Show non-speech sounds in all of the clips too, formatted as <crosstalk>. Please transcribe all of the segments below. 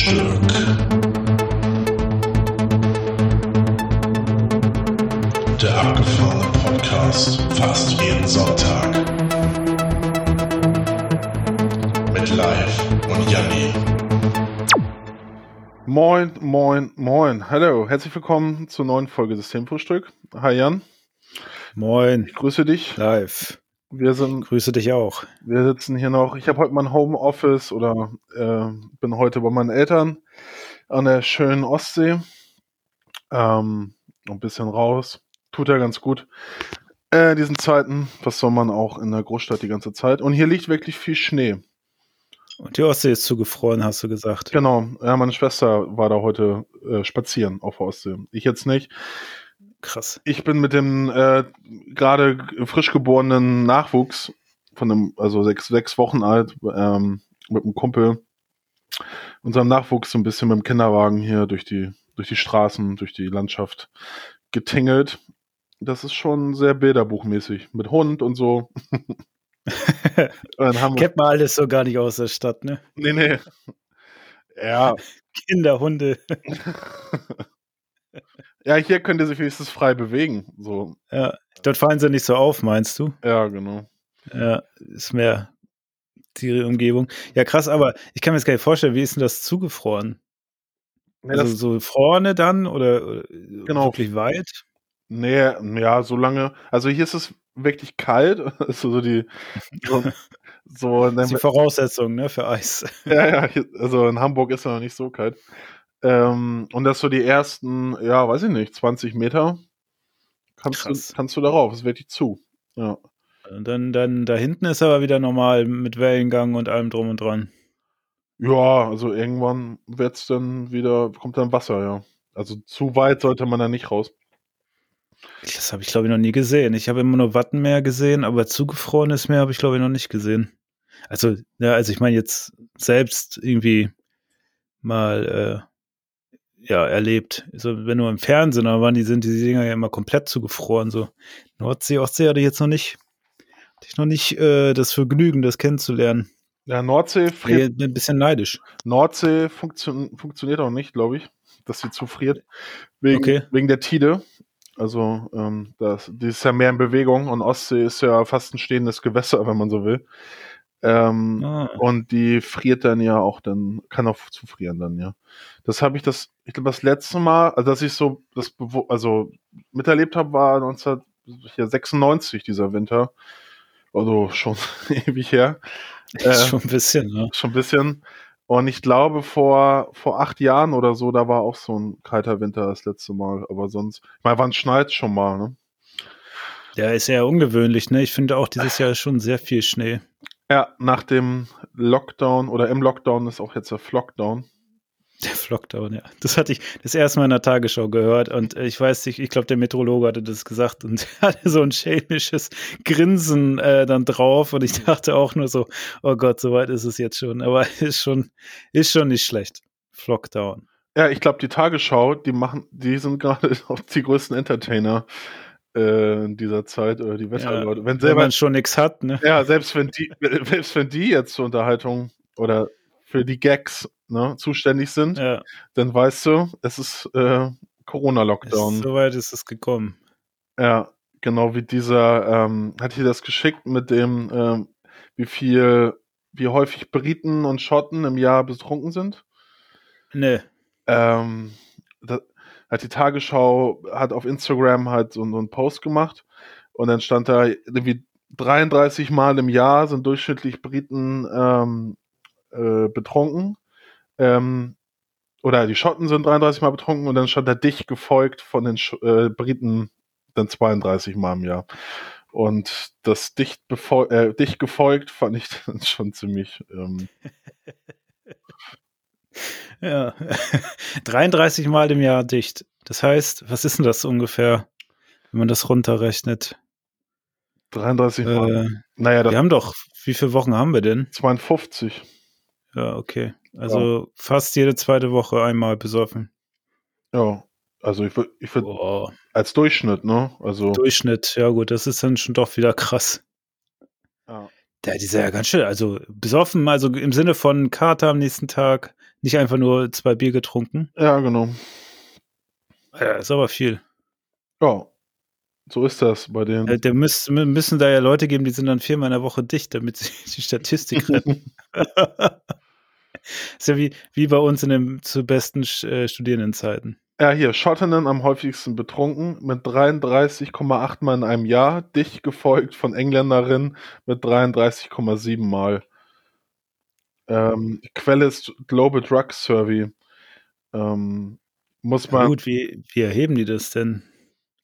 Themenfrühstück. Der abgefahrene Podcast fast jeden Sonntag. Mit Live und Janni. Moin, moin, moin. Hallo, herzlich willkommen zur neuen Folge Systemfrühstück. Hi Jan, Moin, ich grüße dich. live. Wir sind, Grüße dich auch. wir sitzen hier noch. Ich habe heute mein Homeoffice oder äh, bin heute bei meinen Eltern an der schönen Ostsee. Ähm, ein bisschen raus. Tut ja ganz gut. Äh, diesen Zeiten, was soll man auch in der Großstadt die ganze Zeit. Und hier liegt wirklich viel Schnee. Und die Ostsee ist zugefroren, hast du gesagt. Genau, ja, meine Schwester war da heute äh, spazieren auf der Ostsee. Ich jetzt nicht. Krass. Ich bin mit dem äh, gerade frisch geborenen Nachwuchs von einem, also sechs, sechs Wochen alt, ähm, mit einem Kumpel, unserem Nachwuchs so ein bisschen mit dem Kinderwagen hier durch die, durch die Straßen, durch die Landschaft getingelt. Das ist schon sehr bilderbuchmäßig. Mit Hund und so. <laughs> dann Kennt man alles so gar nicht aus der Stadt, ne? nee, nee. Ja, <laughs> Kinder, Hunde. <laughs> ja, hier könnt ihr sich wenigstens frei bewegen. So, Ja, dort fallen sie nicht so auf, meinst du? ja, genau. Ja, ist mehr die Umgebung. Ja, krass, aber ich kann mir jetzt gar nicht vorstellen, wie ist denn das zugefroren? Nee, also das- so vorne dann oder, Genau. wirklich weit? Nee, ja, so lange. Also hier ist es wirklich kalt. <laughs> Also so die so, so Das <laughs> ist die Voraussetzung, ne, für Eis. ja, ja, also in Hamburg ist es noch nicht so kalt. Ähm, und das so die ersten, ja, weiß ich nicht, 20 Meter kannst Krass. du, kannst du darauf. Es wird dich zu. Ja. Und dann, dann da hinten ist aber wieder normal mit Wellengang und allem drum und dran. Ja, also irgendwann wird's dann wieder, kommt dann Wasser, ja. Also zu weit sollte man da nicht raus. Das habe ich, glaube ich, noch nie gesehen. Ich habe immer nur Wattenmeer gesehen, aber zugefrorenes Meer habe ich, glaube ich, noch nicht gesehen. Also, ja, also ich meine jetzt selbst irgendwie mal äh, ja, erlebt. So, wenn nur im Fernsehen, aber waren die sind die Dinger ja immer komplett zugefroren. So Nordsee, Ostsee hatte ich jetzt noch nicht, hatte ich noch nicht äh, das Vergnügen, das kennenzulernen. Ja, Nordsee friert ein bisschen neidisch. Nordsee funktio funktioniert auch nicht, glaube ich, dass sie zufriert. Wegen, Okay. wegen der Tide. Also, ähm, das, die ist ja mehr in Bewegung und Ostsee ist ja fast ein stehendes Gewässer, wenn man so will. Ähm, Ah, Und die friert dann ja auch dann, kann auch zufrieren dann, ja. Das habe ich das, ich glaube, das letzte Mal, also dass ich so das also miterlebt habe, war 1996, dieser Winter. Also schon <laughs> ewig her. <laughs> äh, schon ein bisschen, ne? Schon ein bisschen. Und ich glaube, vor, vor acht Jahren oder so, da war auch so ein kalter Winter das letzte Mal. Aber sonst, ich meine, wann schneit schon mal, ne? Ja, ist ja ungewöhnlich, ne? Ich finde auch dieses Jahr schon sehr viel Schnee. Ja, nach dem Lockdown oder im Lockdown ist auch jetzt der Flockdown. Der Flockdown, ja. Das hatte ich das erste Mal in der Tagesschau gehört und äh, ich weiß nicht, ich glaube, der Meteorologe hatte das gesagt und <laughs> hatte so ein schelmisches Grinsen äh, dann drauf und ich dachte auch nur so, oh Gott, so weit ist es jetzt schon. Aber <laughs> ist schon, ist schon nicht schlecht. Flockdown. Ja, ich glaube, die Tagesschau, die machen, die sind gerade <laughs> auch die größten Entertainer äh, in dieser Zeit oder die Wetterleute. Ja, wenn wenn man schon nichts hat, ne? ja, selbst wenn die, <laughs> selbst wenn die jetzt zur Unterhaltung oder für die Gags ne, zuständig sind, Ja, dann weißt du, es ist äh, Corona-Lockdown. so weit ist es gekommen. Ja, genau wie dieser, ähm, hat hier das geschickt mit dem, ähm, wie viel, wie häufig Briten und Schotten im Jahr betrunken sind. Ne, Ähm, da, hat die Tagesschau, hat auf Instagram halt so, so einen Post gemacht und dann stand da irgendwie 33 Mal im Jahr sind durchschnittlich Briten ähm, äh, betrunken. Ähm, oder die Schotten sind 33 Mal betrunken und dann stand da dicht gefolgt von den Sch äh, Briten dann 32 Mal im Jahr. Und das dicht, äh, dicht gefolgt fand ich <laughs> dann schon ziemlich. Ähm, <laughs> ja. <laughs> 33 Mal im Jahr dicht. Das heißt, was ist denn das ungefähr, wenn man das runterrechnet? 33 Mal. Äh, naja, wir haben doch, wie viele Wochen haben wir denn? 52. Ja, okay. Also fast jede zweite Woche einmal besoffen. Ja, also ich würde ich würd als Durchschnitt, ne? Also Durchschnitt, ja gut, das ist dann schon doch wieder krass. ja. Der, dieser ja ganz schön, also besoffen, also im Sinne von Kater am nächsten Tag, Nicht einfach nur zwei Bier getrunken. Ja, genau. Ja, ist aber viel. Ja, so ist das bei den. Ja, Da müß, mü- müssen da ja Leute geben, die sind dann viermal in der Woche dicht, damit sie <laughs> die Statistik <laughs> retten. <laughs> ist ja wie, wie bei uns in den zu besten äh, Studierendenzeiten. Ja, hier, Schottinnen am häufigsten betrunken mit 33,8 Mal in einem Jahr, dicht gefolgt von Engländerinnen mit 33,7 Mal. Ähm, Quelle ist Global Drug Survey. Ähm, muss Ja, man, gut, wie, wie erheben die das denn?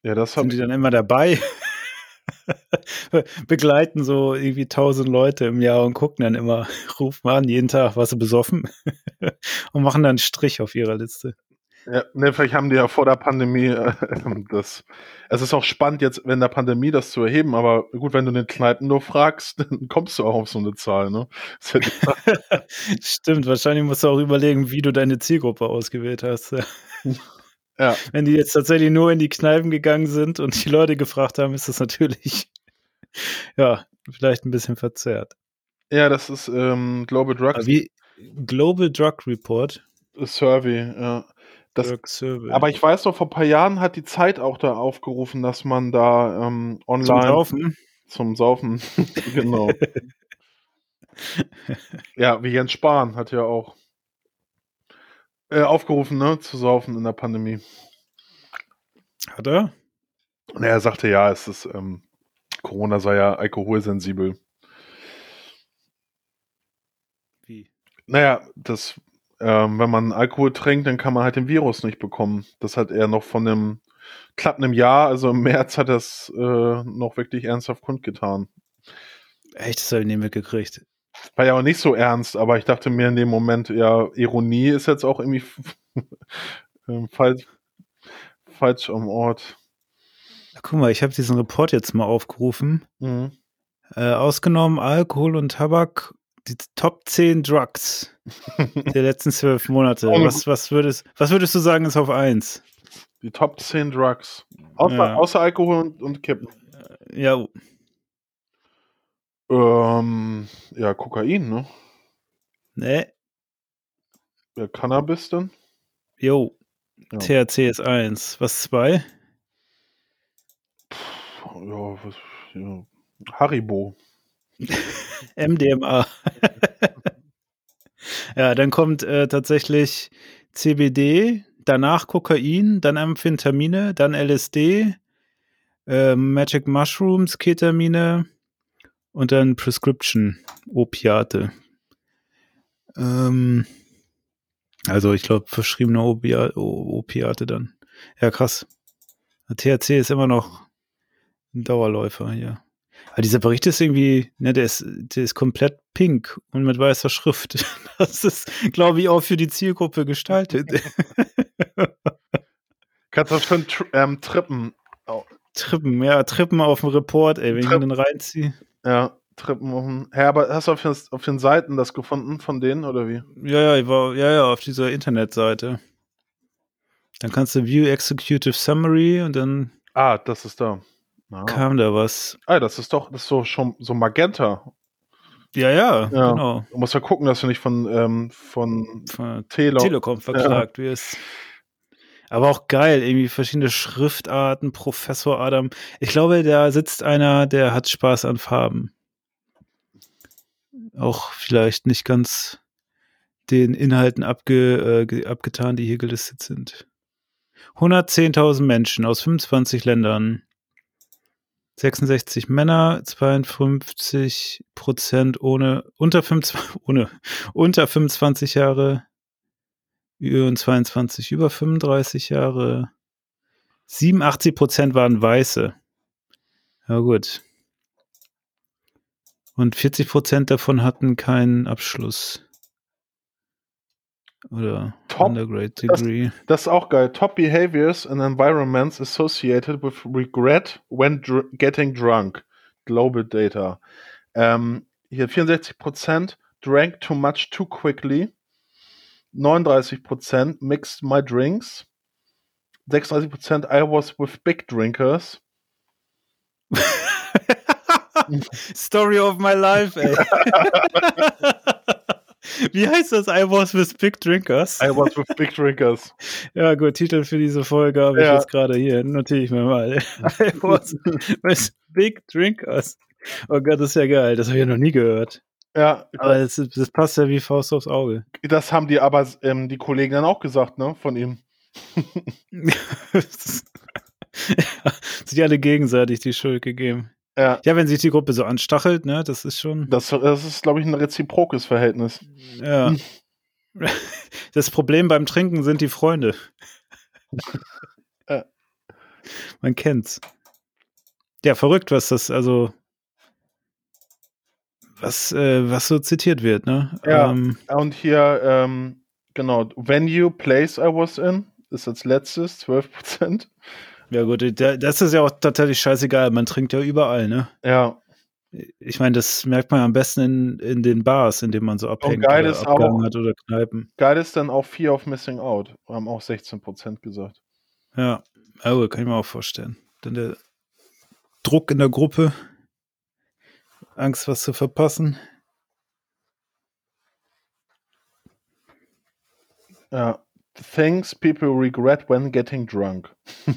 ja, das Sind die dann immer dabei? <laughs> Begleiten so irgendwie tausend Leute im Jahr und gucken dann immer, <laughs> rufen an, jeden Tag, warst du besoffen? <laughs> und machen dann einen Strich auf ihrer Liste. Ja, ne, vielleicht haben die ja vor der Pandemie äh, <laughs> das. Es ist auch spannend, jetzt während der Pandemie das zu erheben, aber gut, wenn du den Kneipen nur fragst, <laughs> dann kommst du auch auf so eine Zahl, ne? Ja <laughs> Stimmt, wahrscheinlich musst du auch überlegen, wie du deine Zielgruppe ausgewählt hast. ja, Wenn die jetzt tatsächlich nur in die Kneipen gegangen sind und die Leute gefragt haben, ist das natürlich, ja, vielleicht ein bisschen verzerrt. ja, das ist ähm, Global Drug wie Global Drug Report. Survey, ja. Das, aber ich weiß noch, vor ein paar Jahren hat die Zeit auch da aufgerufen, dass man da ähm, Zum online Saufen. zum Saufen, <laughs> genau. ja, wie Jens Spahn hat ja auch äh, aufgerufen, ne, zu saufen in der Pandemie. Hat er? Und er sagte, ja, es ist, ähm, Corona sei ja alkoholsensibel. Wie? Naja, das, ähm, wenn man Alkohol trinkt, dann kann man halt den Virus nicht bekommen. Das hat er noch von einem knapp einem Jahr, also im März hat er es äh, noch wirklich ernsthaft kundgetan. Echt, das habe ich nicht mitgekriegt. War ja auch nicht so ernst, aber ich dachte mir in dem Moment, ja, Ironie ist jetzt auch irgendwie <laughs> ähm, falsch, falsch am Ort. Guck mal, ich habe diesen Report jetzt mal aufgerufen. Mhm. Äh, ausgenommen Alkohol und Tabak, die Top 10 Drugs <laughs> der letzten zwölf Monate. Was, was, würdest, was würdest du sagen, ist auf 1? Die Top 10 Drugs. Außer, Ja. außer Alkohol und, und Kippen. Ja, Ähm, ja, Kokain, ne? ne? Ja, Cannabis dann? Jo. Ja. THC ist 1. Was 2? Ja, was, ja. Haribo. <laughs> MDMA. <laughs> ja, dann kommt äh, tatsächlich CBD, danach Kokain, dann Amphetamine, dann LSD, äh, Magic Mushrooms, Ketamine und dann Prescription Opiate. Ähm, also ich glaube verschriebene Opia O- Opiate dann. Ja, krass. THC ist immer noch ein Dauerläufer hier. Aber dieser Bericht ist irgendwie, ne, der ist, der ist komplett pink und mit weißer Schrift. <laughs> Das ist, glaube ich, auch für die Zielgruppe gestaltet. <laughs> Kannst du das Tri ähm, Trippen, Trippen, ja, Trippen auf dem Report, ey, wenn ich mir den reinziehe. ja, Trippen auf dem, ja, aber hast du auf den, auf den Seiten das gefunden von denen oder wie? Ja, ja, ich war, ja, ja, auf dieser Internetseite. Dann kannst du View Executive Summary und dann Ah, das ist da. Ah, kam da was. ah das ist doch, das ist so schon so Magenta. Ja, ja, Ja. genau. Du musst ja gucken, dass du nicht von, ähm, von Von Telo. Telekom verklagt wirst. Aber auch geil, irgendwie verschiedene Schriftarten, Professor Adam. Ich glaube, da sitzt einer, der hat Spaß an Farben. Auch vielleicht nicht ganz den Inhalten abge, äh, ge- abgetan, die hier gelistet sind. 110.000 Menschen aus 25 Ländern. 66 Männer, 52 Prozent ohne, unter 25, <laughs> ohne, unter 25 Jahre, und 22 über 35 Jahre. 87 Prozent waren Weiße. Ja, gut. Und 40 Prozent davon hatten keinen Abschluss. Oder Top. Undergrad Degree. Das ist auch geil. Top behaviors and environments associated with regret when dr getting drunk. Global Data. Ähm, hier 64% drank too much too quickly. 39% mixed my drinks. 36% I was with big drinkers. <laughs> Story of my life, ey. <laughs> <laughs> Wie heißt das? I was with big drinkers. I was with big drinkers. <laughs> Ja, gut, Titel für diese Folge habe ich Ja. jetzt gerade hier. Notiere ich mir mal. <laughs> I was with big drinkers. Oh Gott, das ist ja geil. Das habe ich ja noch nie gehört. Ja, Aber das, das passt ja wie Faust aufs Auge. das haben die aber ähm, die Kollegen dann auch gesagt, ne, von ihm. <laughs> sich alle gegenseitig die Schuld gegeben. Ja, Ja, wenn sich die Gruppe so anstachelt, ne, das ist schon. das, das ist, glaube ich, ein reziprokes Verhältnis. Ja. <laughs> Das Problem beim Trinken sind die Freunde. Ja. Man kennt's. Ja, verrückt, was das, also was, äh, was so zitiert wird, ne? Ja. Ähm, Und hier, ähm, genau, Venue, Place I was in, ist als letztes, 12%. Ja gut, da- das ist ja auch tatsächlich scheißegal. Man trinkt ja überall, ne? Ja, Ich meine, das merkt man am besten in, in den Bars, in denen man so abhängt geil oder ist auch- hat oder Kneipen. geil ist dann auch Fear of Missing Out. Haben auch 16% gesagt. Ja, aber kann ich mir auch vorstellen. Dann der Druck in der Gruppe, Angst, was zu verpassen. Ja. Things people regret when getting drunk. <laughs>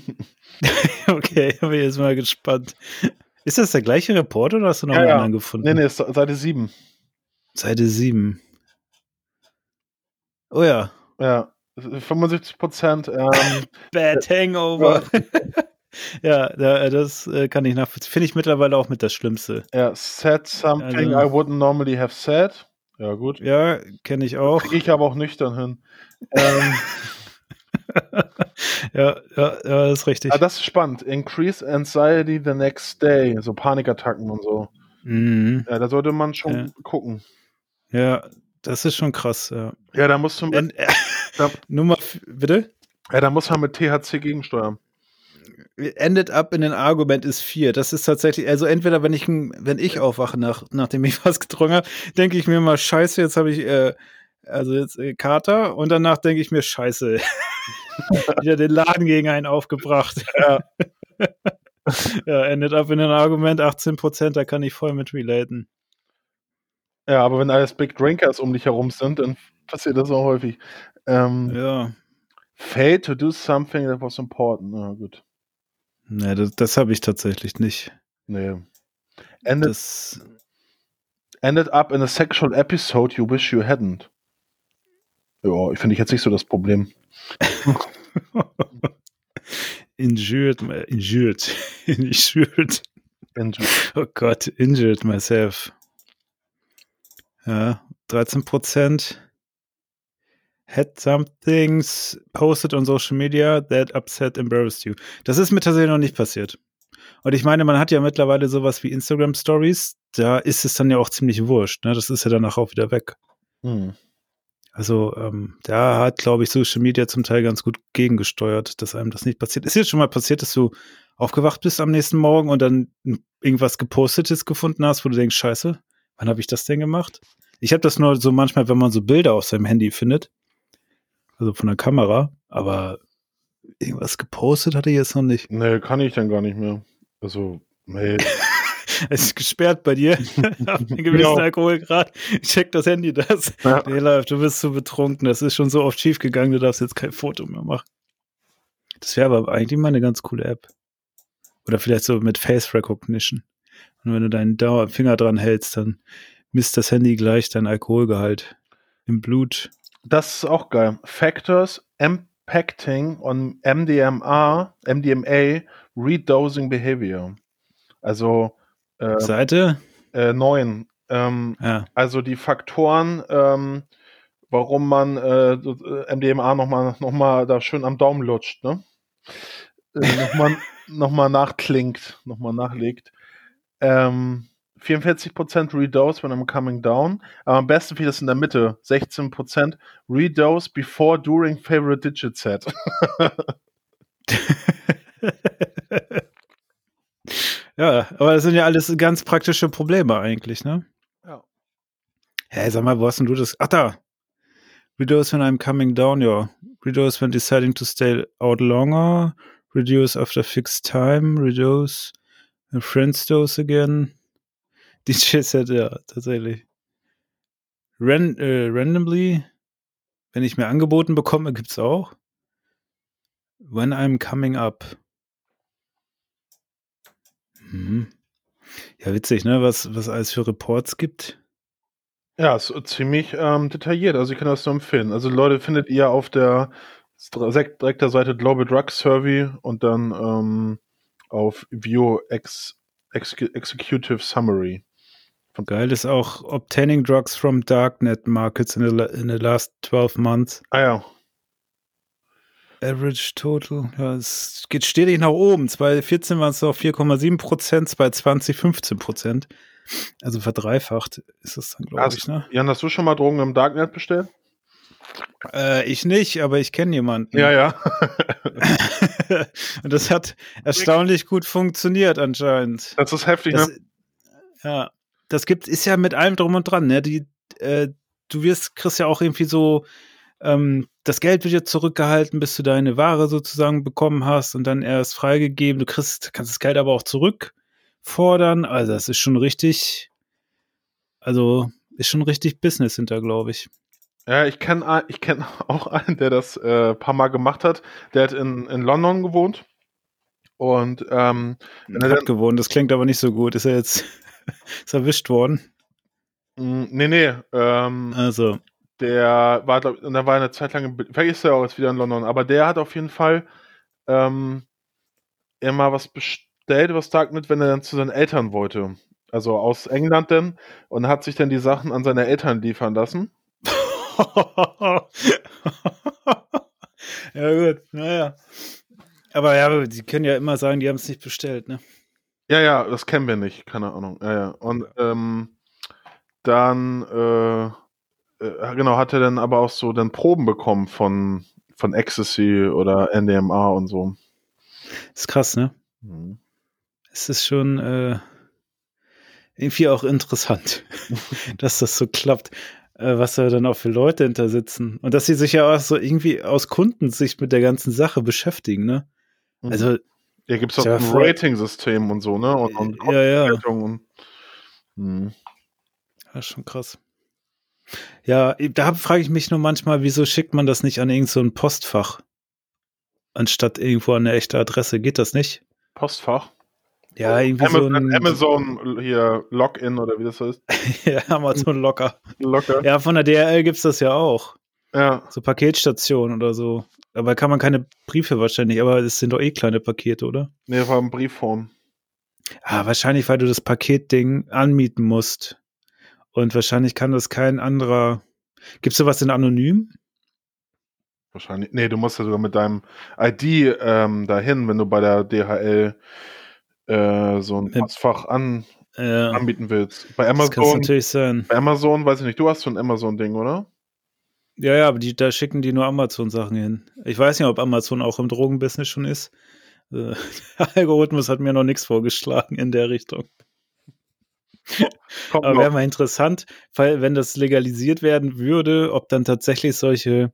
Okay, bin ich jetzt mal gespannt. Ist das der gleiche Report oder hast du noch Ja, einen ja. anderen gefunden? Nee, nee, ist Seite 7. Seite 7. Oh ja. Ja. 75%. Ähm, <laughs> Bad Hangover. <laughs> ja, da, das äh, kann ich nachvollziehen. Finde ich mittlerweile auch mit das Schlimmste. ja, said something Also- I wouldn't normally have said. Ja, gut. Ja, kenne ich auch. Kriege ich aber auch nüchtern hin. Ähm, <laughs> ja, ja, ja, das ist richtig. ah, das ist spannend. Increase anxiety the next day. So Panikattacken und so. Mhm. Ja, da sollte man schon Ja. gucken. Ja, das ist schon krass. Ja. Ja, da musst du mit, En- Ja. Nummer, bitte? ja, da muss man mit THC gegensteuern. Ended up in an Argument ist vier. Das ist tatsächlich, also entweder wenn ich, wenn ich aufwache, nach, nachdem ich <laughs> was getrunken habe, denke ich mir mal, scheiße, jetzt habe ich, äh, also jetzt äh, Kater und danach denke ich mir, scheiße, <laughs> wieder den Laden gegen einen aufgebracht. Ja. <laughs> ja, ended up in an Argument, 18 Prozent, da kann ich voll mit relaten. Ja, aber wenn alles Big Drinkers um dich herum sind, dann passiert das auch häufig. Ähm, Ja, Fail to do something that was important. Na gut. ne, das, das habe ich tatsächlich nicht. Nee. Ended, Das, ended up in a sexual episode you wish you hadn't. Ja, ich finde ich jetzt nicht so das Problem. <laughs> injured, injured, <laughs> injured. Enjoy. Oh Gott, injured myself. Ja, 13 Prozent. Had some things posted on social media that upset, embarrassed you. Das ist mir tatsächlich noch nicht passiert. Und ich meine, man hat ja mittlerweile sowas wie Instagram Stories. Da ist es dann ja auch ziemlich wurscht. Ne? Das ist ja danach auch wieder weg. Hm. Also ähm, da hat, glaube ich, Social Media zum Teil ganz gut gegengesteuert, dass einem das nicht passiert. Ist jetzt schon mal passiert, dass du aufgewacht bist am nächsten Morgen und dann irgendwas gepostetes gefunden hast, wo du denkst, scheiße, wann habe ich das denn gemacht? Ich habe das nur so manchmal, wenn man so Bilder auf seinem Handy findet, also von der Kamera, aber irgendwas gepostet hatte ich jetzt noch nicht. Nee, kann ich dann gar nicht mehr. Also, nee. <laughs> <laughs> Es ist gesperrt bei dir. <laughs> Ab einem gewissen Genau. Alkoholgrad. Check das Handy das. Ja. Nee, läuft, du bist zu betrunken. Das ist schon so oft schief gegangen, du darfst jetzt kein Foto mehr machen. Das wäre aber eigentlich mal eine ganz coole App. Oder vielleicht so mit Face Recognition. Und wenn du deinen Dauer Finger dran hältst, dann misst das Handy gleich dein Alkoholgehalt im Blut. Das ist auch geil. Factors impacting on MDMA, MDMA Redosing Behavior. Also äh, Seite? äh, neun. Ähm, Ja. also die Faktoren, ähm, warum man äh, MDMA nochmal noch mal da schön am Daumen lutscht, ne? Äh, nochmal <laughs> noch mal nachklingt, nochmal nachlegt. Ähm, 44% Redose when I'm coming down. Aber am besten ich das in der Mitte. 16% Redose before, during favorite digit set. <laughs> <laughs> ja, aber das sind ja alles ganz praktische Probleme eigentlich, ne? Ja. Hey, sag mal, wo hast denn du das? Ach da. Reduce when I'm coming down, ja. Reduce when deciding to stay out longer. Reduce after fixed time. Reduce when friends dose again. <laughs> DJ Set, ja, tatsächlich. ran, äh, randomly, wenn ich mir angeboten bekomme, gibt's auch. When I'm coming up. Mhm. Ja, witzig, ne? Was, was alles für Reports gibt. Ja, ist ziemlich ähm, detailliert. Also ich kann das nur empfehlen. Also Leute findet ihr auf der direkt der Seite Global Drug Survey und dann ähm, auf View Ex, Ex, Executive Summary. Geil ist auch Obtaining Drugs from Darknet Markets in the, in the last 12 months. Ah ja. Average Total, ja, es geht stetig nach oben. 2014 waren es noch 4,7 Prozent, 2020 15 Prozent. Also verdreifacht ist es dann, glaube ich. Ne? Jan, hast du schon mal Drogen im Darknet bestellt? Äh, ich nicht, aber ich kenne jemanden. Ja, ja. <laughs> Und das hat erstaunlich gut funktioniert anscheinend. Das ist heftig, das, ne? Ja, das gibt, ist ja mit allem drum und dran, ne? Die, äh, du wirst, kriegst ja auch irgendwie so, ähm, das Geld wird ja zurückgehalten, bis du deine Ware sozusagen bekommen hast und dann erst freigegeben. Du kriegst, kannst das Geld aber auch zurückfordern. Also das ist schon richtig, also ist schon richtig Business hinter, glaube ich. Ja, ich kenne ich kenn <laughs> auch einen, der das äh, paar Mal gemacht hat. Der hat in, in London gewohnt. Und ähm, hat gewohnt, das klingt aber nicht so gut. Ist er jetzt <laughs> ist erwischt worden? Mm, nee, nee. Ähm, also. Der war, glaub, und dann war eine Zeit lang, vielleicht ist er auch jetzt wieder in London, aber der hat auf jeden Fall ähm, immer was bestellt, was Darknet, wenn er dann zu seinen Eltern wollte. Also aus England denn und hat sich dann die Sachen an seine Eltern liefern lassen. <laughs> ja, gut, naja. Aber ja, die können ja immer sagen, die haben es nicht bestellt, ne? Ja, ja, das kennen wir nicht, keine Ahnung. Ja, ja. Und ähm, dann, äh, äh, genau, hat er dann aber auch so dann Proben bekommen von, von Ecstasy oder NDMA und so. Das ist krass, ne? Mhm. Es ist schon äh, irgendwie auch interessant, <laughs> dass das so klappt äh, was da dann auch für Leute hinter sitzen. Und dass sie sich ja auch so irgendwie aus Kundensicht mit der ganzen Sache beschäftigen, ne? Mhm. Also. Ja, gibt es auch ein Rating-System und so, ne? Und, und ja, ja. Und, hm. Ja, schon krass. Ja, da frage ich mich nur manchmal, wieso schickt man das nicht an irgendein so Postfach? Anstatt irgendwo an eine echte Adresse. Geht das nicht? Postfach? Ja, irgendwie Amazon, so ein Amazon hier Login oder wie das heißt. <laughs> ja, Amazon Locker. Locker. Ja, von der DRL gibt es das ja auch. Ja. So Paketstation oder so. Aber kann man keine Briefe wahrscheinlich, aber das sind doch eh kleine Pakete, oder? Nee, war in Briefform. Ah, wahrscheinlich, weil du das Paketding anmieten musst. Und wahrscheinlich kann das kein anderer. Gibt es sowas in anonym? Wahrscheinlich. Nee, du musst ja sogar mit deinem ID ähm, dahin, wenn du bei der DHL äh, so ein Postfach an, ja. anbieten willst. Bei Amazon. Das natürlich sein. Bei Amazon, weiß ich nicht, du hast so ein Amazon-Ding, oder? Ja, ja, aber die, da schicken die nur Amazon-Sachen hin. Ich weiß nicht, ob Amazon auch im Drogenbusiness schon ist. Äh, <laughs> der Algorithmus hat mir noch nichts vorgeschlagen in der Richtung. <laughs> Kommt aber wäre mal interessant, weil wenn das legalisiert werden würde, ob dann tatsächlich solche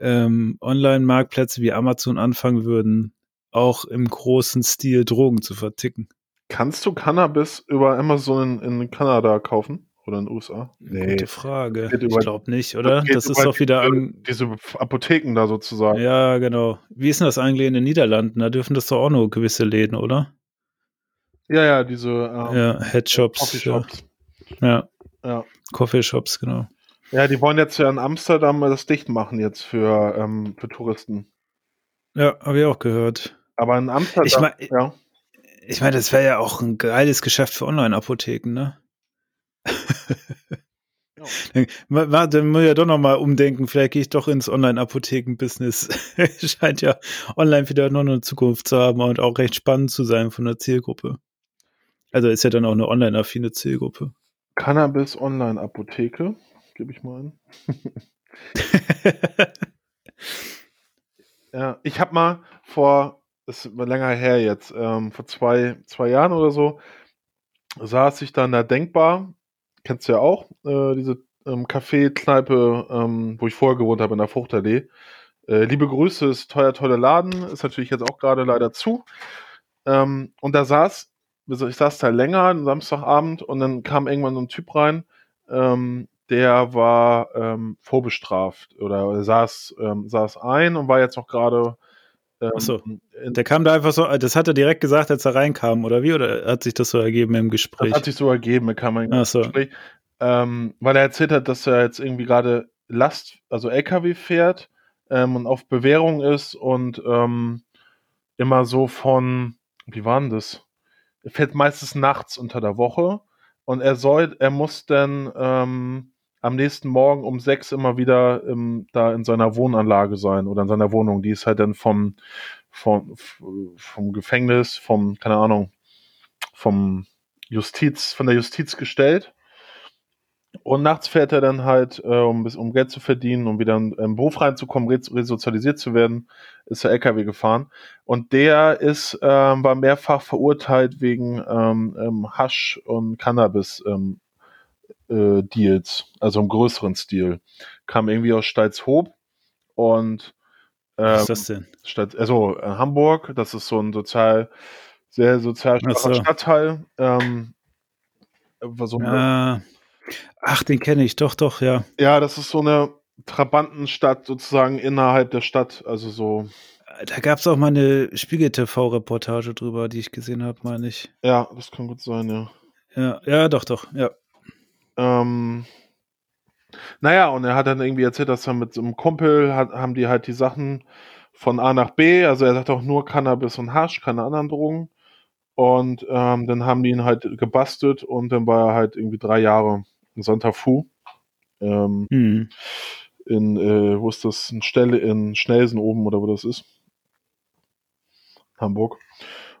ähm, Online-Marktplätze wie Amazon anfangen würden, auch im großen Stil Drogen zu verticken. Kannst du Cannabis über Amazon in, in Kanada kaufen? Oder in den USA? Nee. Gute Frage. Ich glaube nicht, oder? Das, ist doch wieder diese, an. Diese Apotheken da sozusagen. Ja, genau. Wie ist denn das eigentlich in den Niederlanden? Da dürfen das doch auch nur gewisse Läden, oder? Ja, ja, diese ähm, ja, Headshops. Coffeeshops. Ja. ja. Coffeeshops, genau. Ja, die wollen jetzt ja in Amsterdam das dicht machen jetzt für, ähm, für Touristen. Ja, habe ich auch gehört. Aber in Amsterdam, ich mein, ja. Ich meine, das wäre ja auch ein geiles Geschäft für Online-Apotheken, ne? ja. dann, dann muss ich ja doch nochmal umdenken. Vielleicht gehe ich doch ins Online-Apotheken-Business. <laughs> Scheint ja online wieder noch eine Zukunft zu haben und auch recht spannend zu sein von der Zielgruppe. Also ist ja dann auch eine online-affine Zielgruppe. Cannabis Online-Apotheke, gebe ich mal ein. <laughs> ja, ich habe mal vor das ist länger her jetzt, ähm, vor zwei, zwei Jahren oder so, saß ich dann da denkbar, kennst du ja auch, äh, diese ähm, Café-Kneipe, ähm, wo ich vorher gewohnt habe, in der Fruchtallee. Äh, liebe Grüße, ist teuer, toller Laden, ist natürlich jetzt auch gerade leider zu. Ähm, und da saß, ich saß da länger, Samstagabend, und dann kam irgendwann so ein Typ rein, ähm, der war ähm, vorbestraft oder saß, ähm, saß ein und war jetzt noch gerade. Ähm, so. Der kam da einfach so, das hat er direkt gesagt, als er reinkam, oder wie? Oder hat sich das so ergeben im Das Gespräch? hat sich so ergeben, er kam ein Ach so. Gespräch. Ähm, weil er erzählt hat, dass er jetzt irgendwie gerade Last, also LKW fährt ähm, und auf Bewährung ist und ähm, immer so von, wie war denn das? Er fährt meistens nachts unter der Woche und er soll, er muss dann ähm, am nächsten Morgen um sechs immer wieder ähm, da in seiner Wohnanlage sein oder in seiner Wohnung. Die ist halt dann vom, vom, vom Gefängnis, vom, keine Ahnung, vom Justiz, von der Justiz gestellt. Und nachts fährt er dann halt, äh, um, um Geld zu verdienen, um wieder in im Beruf reinzukommen, res resozialisiert zu werden, ist er LKW gefahren. Und der ist, ähm, war mehrfach verurteilt wegen ähm, ähm, Hasch und Cannabis ähm, äh, Deals, also im größeren Stil. Kam irgendwie aus Steilshoop und Was ähm, ist das denn? Stadt, also äh, Hamburg, das ist so ein sozial, sehr sozial so. Stadtteil. Ähm, so Ah, ach, den kenne ich, doch, doch, ja. ja, das ist so eine Trabantenstadt sozusagen innerhalb der Stadt, also so, Da gab es auch mal eine Spiegel-TV-Reportage drüber, die ich gesehen habe, meine ich. ja, das kann gut sein, ja. Ja, ja, doch, doch, ja. Ähm, naja, und er hat dann irgendwie erzählt, dass er mit so einem Kumpel hat, haben die halt die Sachen von A nach B, also er sagt auch nur Cannabis und Hasch, keine anderen Drogen. Und ähm, dann haben die ihn halt gebastelt und dann war er halt irgendwie drei Jahre Santa Fu. Ähm, Hm. in, äh, wo ist das? In Stelle in Schnelsen oben oder wo das ist. Hamburg.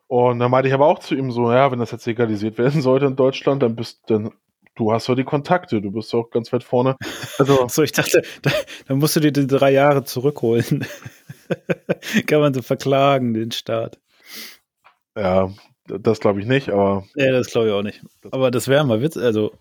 Und dann meinte ich aber auch zu ihm so, ja, wenn das jetzt legalisiert werden sollte in Deutschland, dann bist dann, du hast doch die Kontakte, du bist doch ganz weit vorne. Also, <laughs> So, ich dachte, da, da musst du dir die drei Jahre zurückholen. <laughs> Kann man so verklagen, den Staat. ja, das glaube ich nicht, aber Ja, das glaube ich auch nicht. Aber das wäre mal Witz, also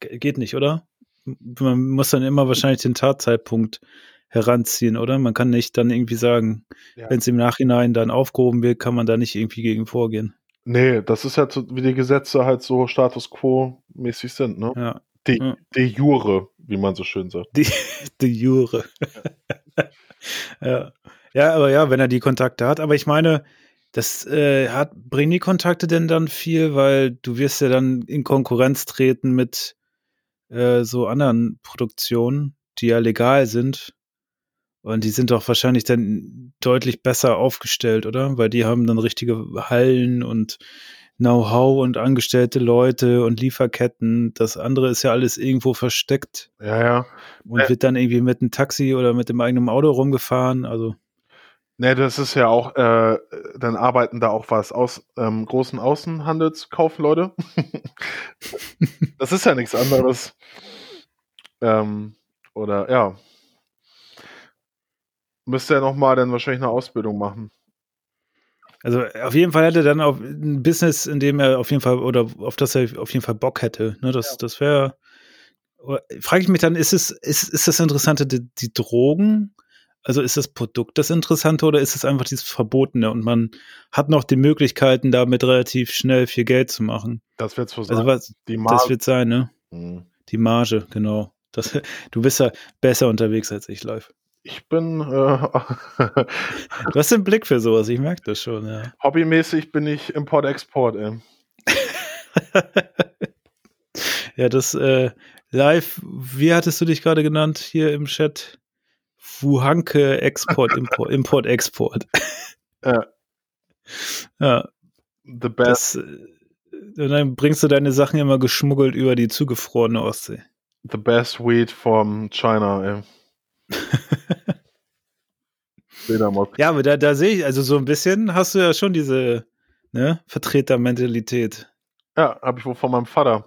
geht nicht, oder? Man muss dann immer wahrscheinlich den Tatzeitpunkt heranziehen, oder? Man kann nicht dann irgendwie sagen, Ja. wenn es im Nachhinein dann aufgehoben wird, kann man da nicht irgendwie gegen vorgehen. nee, das ist halt so, wie die Gesetze halt so Status quo mäßig sind, ne? Ja. De, Ja. de jure, wie man so schön sagt. Die, die Jure. <laughs> ja. ja, aber ja, wenn er die Kontakte hat. Aber ich meine, das äh, hat, bringen die Kontakte denn dann viel, weil du wirst ja dann in Konkurrenz treten mit äh, so anderen Produktionen, die ja legal sind. Und die sind doch wahrscheinlich dann deutlich besser aufgestellt, oder? Weil die haben dann richtige Hallen und Know-how und angestellte Leute und Lieferketten. Das andere ist ja alles irgendwo versteckt Ja, ja. und Äh. wird dann irgendwie mit einem Taxi oder mit dem eigenen Auto rumgefahren. Also, Ne, das ist ja auch, äh, dann arbeiten da auch was aus ähm, großen Außenhandelskaufleute. <laughs> das ist ja nichts anderes. Ähm, oder ja. Müsste er nochmal dann wahrscheinlich eine Ausbildung machen. also auf jeden Fall hätte er dann auch ein Business, in dem er auf jeden Fall oder auf das er auf jeden Fall Bock hätte. Ne, das, das wäre. Frage ich mich dann, ist es, ist, ist das Interessante die, die Drogen? Also ist das Produkt das Interessante oder ist es einfach dieses Verbotene und man hat noch die Möglichkeiten, damit relativ schnell viel Geld zu machen? Das wird so sein. Also was, die das Marge. wird sein, ne? Hm. Die Marge, genau. Das, <laughs> du bist ja besser unterwegs als ich live. Ich bin äh, Du hast <laughs> den Blick für sowas, ich merke das schon, ja. hobbymäßig bin ich Import-Export, ey. <laughs> ja, das äh, live, wie hattest du dich gerade genannt hier im Chat? Wuhanke Export, <laughs> Import, Import, Export. Ja. <laughs> Ja, The best, das, äh, und dann bringst du deine Sachen immer geschmuggelt über die zugefrorene Ostsee. the best weed from China, ey. <laughs> Ja, aber da, da sehe ich, also so ein bisschen hast du ja schon diese ne, Vertretermentalität. Ja, habe ich wohl von meinem Vater.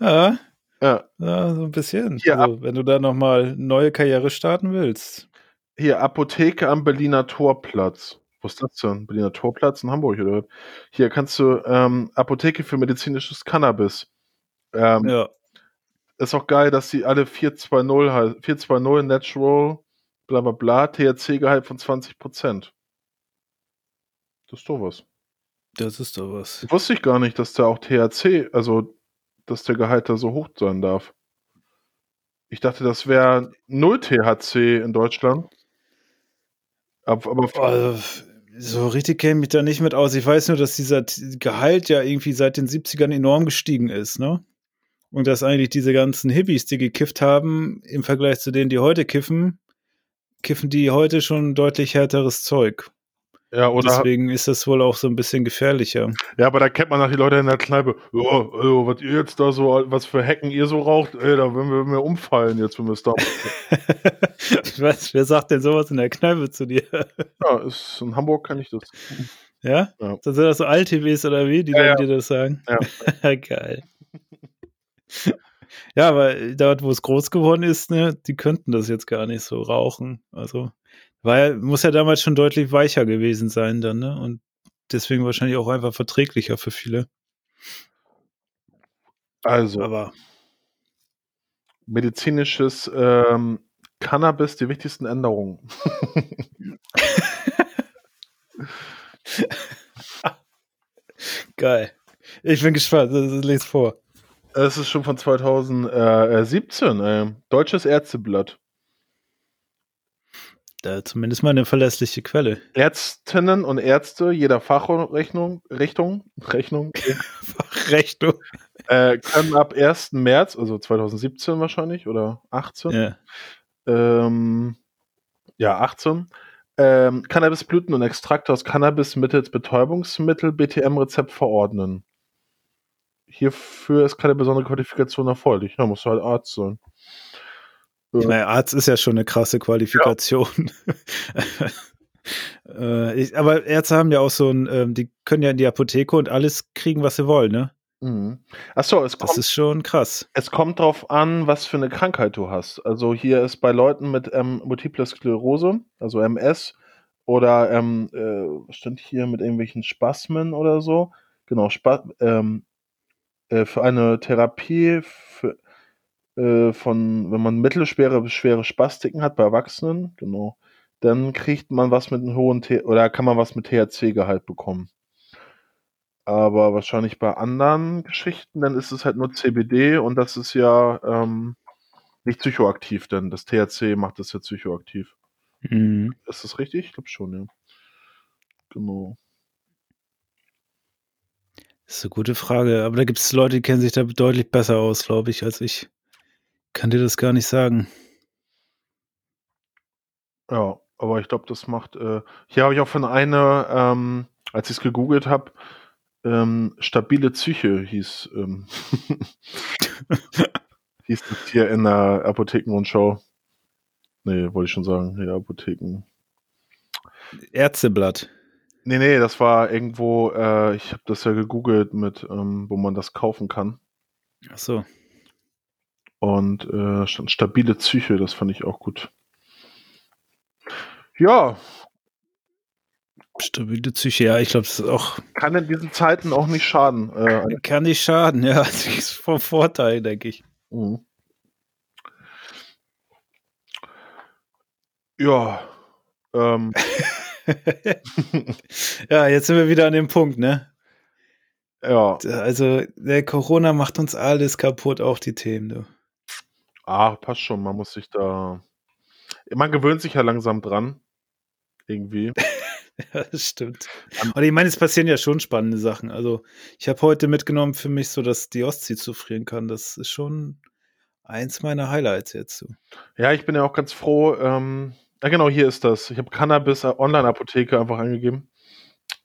Ja, Ja. ja, so ein bisschen. Hier, also, wenn du da nochmal neue Karriere starten willst. Hier, Apotheke am Berliner Torplatz. Wo ist das denn? Berliner Torplatz in Hamburg, oder? Hier kannst du ähm, Apotheke für medizinisches Cannabis. Ähm, Ja. Ist auch geil, dass die alle 420 halt, 420 Natural, bla bla bla, THC-Gehalt von 20%. Das ist doch was. Das ist doch was. Wusste ich gar nicht, dass da auch THC, also dass der Gehalt da so hoch sein darf. Ich dachte, das wäre 0 THC in Deutschland. Aber, aber Also, so richtig kenne ich da nicht mit aus. Ich weiß nur, dass dieser Gehalt ja irgendwie seit den 70ern enorm gestiegen ist, ne? Und dass eigentlich diese ganzen Hippies, die gekifft haben, im Vergleich zu denen, die heute kiffen, kiffen die heute schon deutlich härteres Zeug. Ja, oder Deswegen ist das wohl auch so ein bisschen gefährlicher. Ja, aber da kennt man nach die Leute in der Kneipe. Oh, oh, was ihr jetzt da so, was für Hecken ihr so raucht, ey, da würden wir mir umfallen jetzt, wenn wir es da. <laughs> Was, wer sagt denn sowas in der Kneipe zu dir? ja, ist, in Hamburg kann ich das. Ja? Ja. Sind das so Alt-TVs oder wie, die Ja, dann ja. dir das sagen? Ja. <laughs> Geil. ja, aber dort, wo es groß geworden ist, ne, die könnten das jetzt gar nicht so rauchen. Also, weil muss ja damals schon deutlich weicher gewesen sein dann, ne? Und deswegen wahrscheinlich auch einfach verträglicher für viele. Also, Aber medizinisches ähm, Cannabis, die wichtigsten Änderungen. <laughs> geil. Ich bin gespannt. Lest vor. Es ist schon von 2017, äh, Deutsches Ärzteblatt. Da zumindest mal eine verlässliche Quelle. Ärztinnen und Ärzte jeder Fachrechnung, Richtung, Rechnung, <laughs> Rechnung. äh, können ab 1. März, also 2017 wahrscheinlich, oder 18, Ja. ähm, ja, 18, ähm, Cannabisblüten und Extrakte aus Cannabis mittels Betäubungsmittel BTM-Rezept verordnen. Hierfür ist keine besondere Qualifikation erforderlich. Ja, muss halt Arzt sein. Ich meine, Arzt ist ja schon eine krasse Qualifikation. <laughs> äh, ich, aber Ärzte haben ja auch so ein, ähm, die können ja in die Apotheke und alles kriegen, was sie wollen, ne? Mhm. Achso, es Das kommt, ist schon krass. es kommt drauf an, was für eine Krankheit du hast. Also hier ist bei Leuten mit ähm, Multiple Sklerose, also MS, oder ähm, äh, was stand hier mit irgendwelchen Spasmen oder so. Genau, Spa ähm, äh, für eine Therapie für, äh, von, wenn man mittelschwere bis schwere Spastiken hat bei Erwachsenen, genau, dann kriegt man was mit einem hohen T oder kann man was mit THC-Gehalt bekommen. Aber wahrscheinlich bei anderen Geschichten, dann ist es halt nur CBD und das ist ja ähm, nicht psychoaktiv, denn das THC macht das ja psychoaktiv. Mhm. Ist das richtig? Ich glaube schon, ja. Genau. Das ist eine gute Frage. Aber da gibt es Leute, die kennen sich da deutlich besser aus, glaube ich, als ich. Kann dir das gar nicht sagen. Ja, aber ich glaube, das macht. Äh, hier habe ich auch von einer, ähm, als ich es gegoogelt habe, ähm, stabile Psyche hieß, ähm, <laughs> hieß das hier in der Apothekenrundschau. Nee, wollte ich schon sagen. Ja, Apotheken. Ärzteblatt. Nee, nee, das war irgendwo, äh, ich habe das ja gegoogelt mit, ähm, wo man das kaufen kann. Ach so. Und äh, stabile Psyche, das fand ich auch gut. Ja, Stabile Psyche, ja, ich glaube, das ist auch, kann in diesen Zeiten auch nicht schaden. Äh, kann nicht schaden, <laughs> ja. Das ist vom Vorteil, denke ich. mhm. ja, ähm, <laughs> ja, jetzt sind wir wieder an dem Punkt, ne? ja, Also, der Corona macht uns alles kaputt, auch die Themen, du. Ah, passt schon, man muss sich da, man gewöhnt sich ja langsam dran, irgendwie. <laughs> Ja, das stimmt. Und ich meine, es passieren ja schon spannende Sachen. Also, ich habe heute mitgenommen für mich so, dass die Ostsee zufrieren kann. Das ist schon eins meiner Highlights jetzt. So. Ja, ich bin ja auch ganz froh. Ähm, ja, genau, hier ist das. Ich habe Cannabis äh, Online-Apotheke einfach angegeben.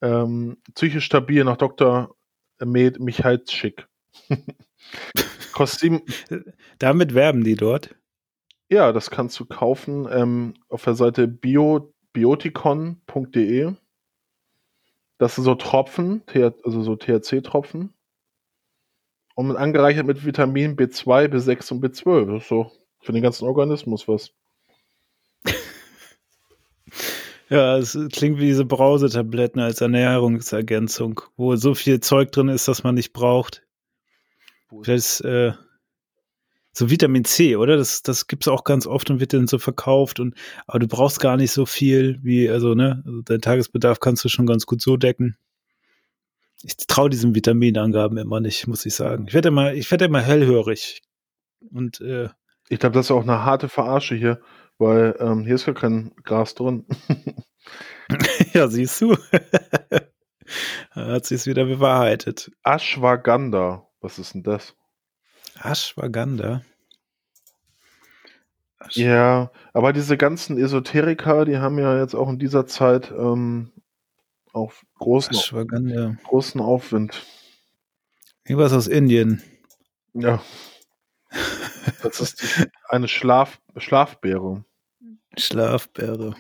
Ähm, psychisch stabil nach Dr. Med Michalschick. <laughs> Kostet sieben. Damit werben die dort. Ja, das kannst du kaufen ähm, auf der Seite bio, bioticon.de. Das sind so Tropfen, also so THC-Tropfen. Und angereichert mit Vitamin B2, B6 und B12. Das ist so für den ganzen Organismus was. <laughs> Ja, es klingt wie diese Brausetabletten als Ernährungsergänzung, wo so viel Zeug drin ist, das man nicht braucht. Das ist äh, so Vitamin C, oder? Das, das gibt es auch ganz oft und wird dann so verkauft. Und, aber du brauchst gar nicht so viel wie, also, ne, also dein Tagesbedarf kannst du schon ganz gut so decken. ich traue diesen Vitaminangaben immer nicht, muss ich sagen. Ich werde immer, ich werde immer hellhörig. Und äh, Ich glaube, das ist auch eine harte Verarsche hier, weil ähm, hier ist gar kein Gras drin. <laughs> ja, siehst du. <laughs> Hat sich's wieder bewahrheitet. Ashwagandha. Was ist denn das? Ashwagandha. Asch- Ja, aber diese ganzen Esoteriker, die haben ja jetzt auch in dieser Zeit ähm, auch großen, Ashwagandha. großen Aufwind. Irgendwas aus Indien. Ja. Das ist <laughs> eine Schlaf, Schlafbeere. Schlafbeere.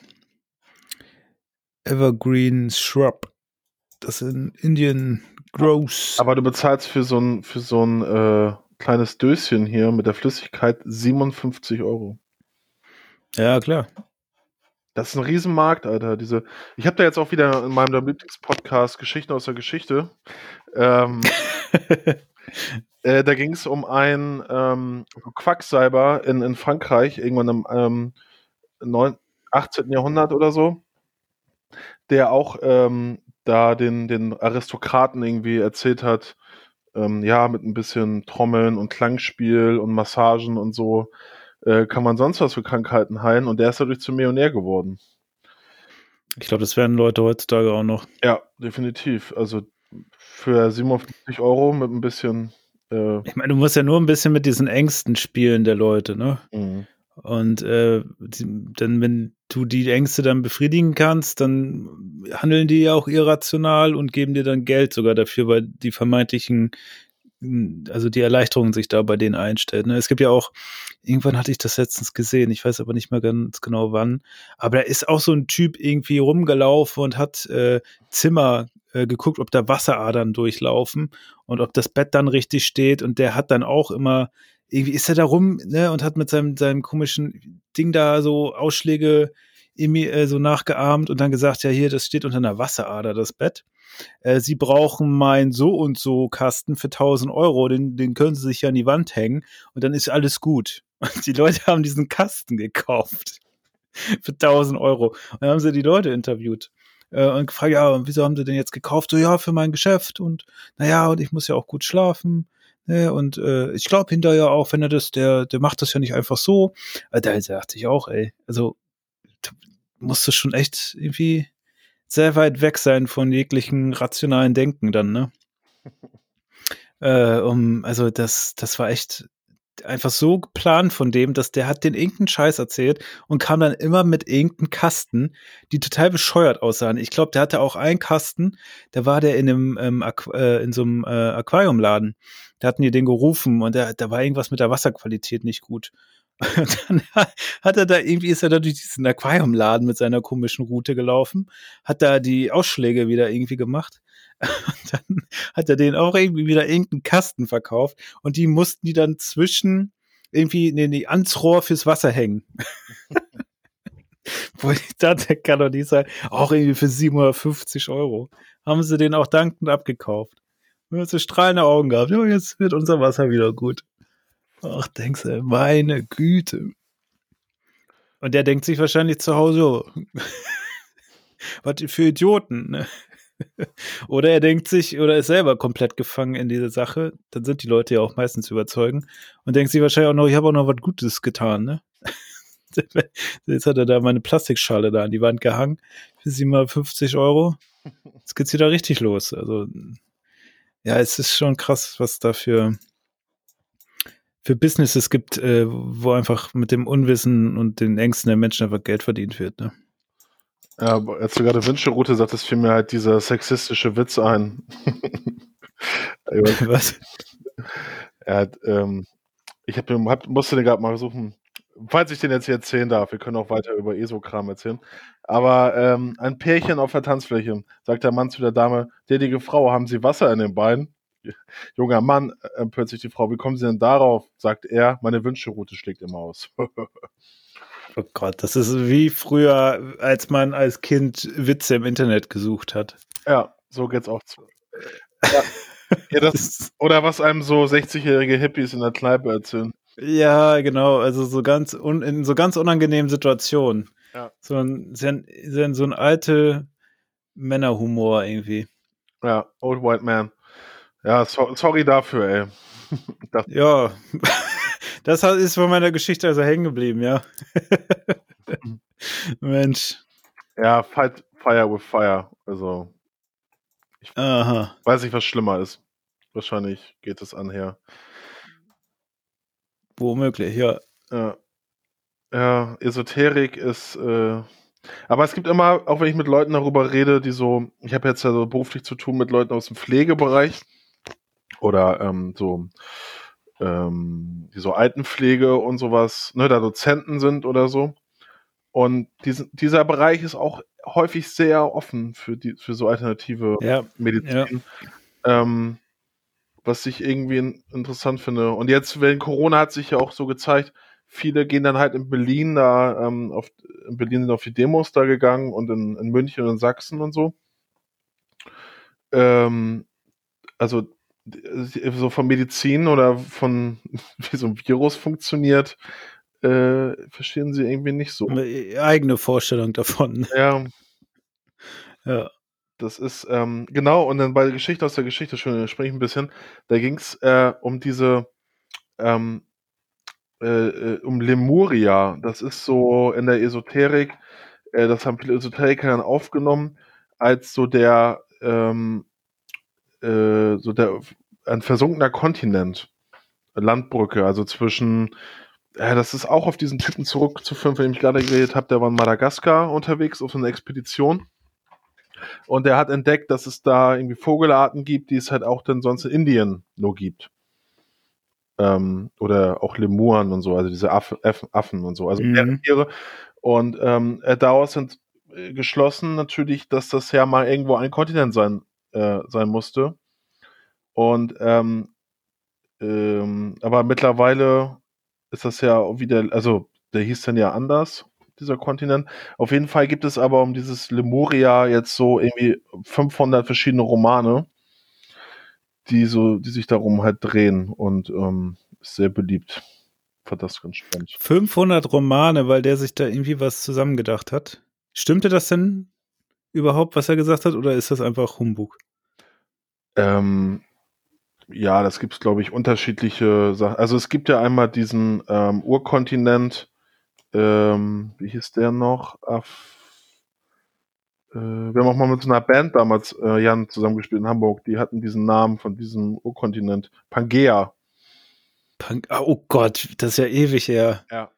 Evergreen Shrub. Das in Indien grows. Aber du bezahlst für so ein, für so ein äh, kleines Döschen hier mit der Flüssigkeit 57 Euro. Ja, klar. Das ist ein Riesenmarkt, Alter. Diese, ich habe da jetzt auch wieder in meinem Lieblingspodcast Geschichten aus der Geschichte. Ähm, <laughs> äh, da ging es um einen ähm, Quacksalber in, in Frankreich, irgendwann im ähm, neun- 18. Jahrhundert oder so, der auch ähm, da den, den Aristokraten irgendwie erzählt hat, ähm, ja, mit ein bisschen Trommeln und Klangspiel und Massagen und so, äh, kann man sonst was für Krankheiten heilen und der ist dadurch zum Millionär geworden. Ich glaube, das werden Leute heutzutage auch noch. Ja, definitiv. Also für 57 Euro mit ein bisschen. Äh, Ich meine, du musst ja nur ein bisschen mit diesen Ängsten spielen der Leute, ne? mh. Und äh, dann, wenn du die Ängste dann befriedigen kannst, dann handeln die ja auch irrational und geben dir dann Geld sogar dafür, weil die vermeintlichen, mh, also die Erleichterung sich da bei denen einstellt. Ne? Es gibt ja auch, irgendwann hatte ich das letztens gesehen, ich weiß aber nicht mehr ganz genau wann, aber da ist auch so ein Typ irgendwie rumgelaufen und hat äh, Zimmer äh, geguckt, ob da Wasseradern durchlaufen und ob das Bett dann richtig steht und der hat dann auch immer irgendwie ist er da rum, ne, und hat mit seinem, seinem komischen Ding da so Ausschläge äh, so nachgeahmt und dann gesagt, ja, hier, das steht unter einer Wasserader, das Bett. Äh, sie brauchen mein so und so Kasten für 1000 Euro, den, den können sie sich ja an die Wand hängen und dann ist alles gut. Und die Leute haben diesen Kasten gekauft <laughs> für 1000 Euro. Und dann haben sie die Leute interviewt äh, und gefragt, ja, wieso haben sie denn jetzt gekauft? So, ja, für mein Geschäft und naja, und ich muss ja auch gut schlafen. Ne, und äh, ich glaube hinterher auch, wenn er das, der, der macht das ja nicht einfach so. Äh, da dachte ich auch, ey, also du musst du schon echt irgendwie sehr weit weg sein von jeglichen rationalen Denken dann, ne? <laughs> äh, um, also das, das war echt einfach so geplant von dem, dass der hat den irgendeinen Scheiß erzählt und kam dann immer mit irgendeinem Kasten, die total bescheuert aussahen. Ich glaube, der hatte auch einen Kasten, da war der in einem ähm, äh, in so einem äh, Aquariumladen. Da hatten die den gerufen und da, da war irgendwas mit der Wasserqualität nicht gut. <laughs> Und dann hat er da irgendwie ist er da durch diesen Aquariumladen mit seiner komischen Route gelaufen, hat da die Ausschläge wieder irgendwie gemacht. Und dann hat er den auch irgendwie wieder irgendeinen Kasten verkauft und die mussten die dann zwischen irgendwie nee, nee, ans Rohr fürs Wasser hängen. <laughs> Wo ich dachte, kann doch nicht sein. Auch irgendwie für 750 Euro. Haben sie den auch dankend abgekauft. Und hat so strahlende Augen gehabt. Ja, jetzt wird unser Wasser wieder gut. Ach, denkst du, meine Güte. Und der denkt sich wahrscheinlich zu Hause, oh, <laughs> was für Idioten. Ne? <laughs> Oder er denkt sich, oder ist selber komplett gefangen in diese Sache. Dann sind die Leute ja auch meistens überzeugen. Und denkt sich wahrscheinlich auch noch, ich habe auch noch was Gutes getan. Ne? <laughs> Jetzt hat er da meine Plastikschale da an die Wand gehangen für 750 Euro. Jetzt geht's wieder richtig los. Also, ja, es ist schon krass, was da für, für Businesses gibt, äh, wo einfach mit dem Unwissen und den Ängsten der Menschen einfach Geld verdient wird. Ne? Ja, als du gerade Wünscheroute sagtest, fiel mir halt dieser sexistische Witz ein. <laughs> Was? hat, ähm, ich hab, hab, musste den gerade mal suchen, falls ich den jetzt hier erzählen darf, wir können auch weiter über ESO-Kram erzählen. Aber ähm, ein Pärchen auf der Tanzfläche, sagt der Mann zu der Dame, gnädige Frau, haben Sie Wasser in den Beinen? <laughs> Junger Mann, äh, plötzlich die Frau, wie kommen Sie denn darauf? Sagt er, meine Wünscheroute schlägt immer aus. <laughs> Oh Gott, das ist wie früher, als man als Kind Witze im Internet gesucht hat. ja, so geht's auch zu. Ja. <laughs> Ja, das, oder was einem so 60-jährige Hippies in der Kneipe erzählen. Ja, genau, also so ganz un, in so ganz unangenehmen Situationen. Ja. So ein, so ein, so ein alte Männerhumor irgendwie. Ja, Old White Man. Ja, so, sorry dafür, ey. <laughs> Ja, das ist von meiner Geschichte also hängen geblieben, ja. <laughs> Mensch. ja, Fight Fire with Fire. Also, Aha. weiß nicht, was schlimmer ist. Wahrscheinlich geht es anher. Womöglich, ja. Ja. ja, Esoterik ist. Äh, aber es gibt immer, auch wenn ich mit Leuten darüber rede, die so, ich habe jetzt ja so beruflich zu tun mit Leuten aus dem Pflegebereich oder ähm, so, ähm, die so Altenpflege und sowas, ne, da Dozenten sind oder so. Und diesen, dieser Bereich ist auch häufig sehr offen für die, für so alternative Ja, Medizin. Ähm, was ich irgendwie in, interessant finde. Und jetzt, während Corona hat sich ja auch so gezeigt, viele gehen dann halt in Berlin da, ähm, auf, in Berlin sind auf die Demos da gegangen und in, in München und in Sachsen und so. Ähm, also so von Medizin oder von <laughs> wie so ein Virus funktioniert, äh, verstehen sie irgendwie nicht so. Eine eigene Vorstellung davon. Ja, <laughs> Ja. Das ist, ähm, genau, und dann bei Geschichte aus der Geschichte, schon spreche ich ein bisschen, da ging es äh, um diese, ähm, äh, äh, um Lemuria. Das ist so in der Esoterik, äh, das haben viele Esoteriker dann aufgenommen, als so der, ähm, äh, so der, ein versunkener Kontinent, Landbrücke, also zwischen, äh, das ist auch auf diesen Typen zurückzuführen, von dem ich gerade geredet habe, der war in Madagaskar unterwegs auf so einer Expedition. Und er hat entdeckt, dass es da irgendwie Vogelarten gibt, die es halt auch dann sonst in Indien nur gibt. Ähm, oder auch Lemuren und so, also diese Aff Affen, Affen und so, also Mhm. Meerestiere. Und ähm, er daraus sind äh, geschlossen natürlich, dass das ja mal irgendwo ein Kontinent sein, äh, sein musste. Und ähm, ähm, aber mittlerweile ist das ja wieder, also der hieß dann ja anders, dieser Kontinent. Auf jeden Fall gibt es aber um dieses Lemuria jetzt so irgendwie 500 verschiedene Romane, die so, die sich darum halt drehen und ähm, ist sehr beliebt. Fand das ganz spannend. 500 Romane, weil der sich da irgendwie was zusammengedacht hat. Stimmte das denn überhaupt, was er gesagt hat, oder ist das einfach Humbug? Ähm, ja, das gibt es, glaube ich, unterschiedliche Sachen. Also es gibt ja einmal diesen ähm, Urkontinent, ähm, wie hieß der noch? Af äh, wir haben auch mal mit so einer Band damals, äh, Jan, zusammengespielt in Hamburg. Die hatten diesen Namen von diesem Urkontinent. Pangea. Pang ah, oh Gott, das ist ja ewig her. Ja.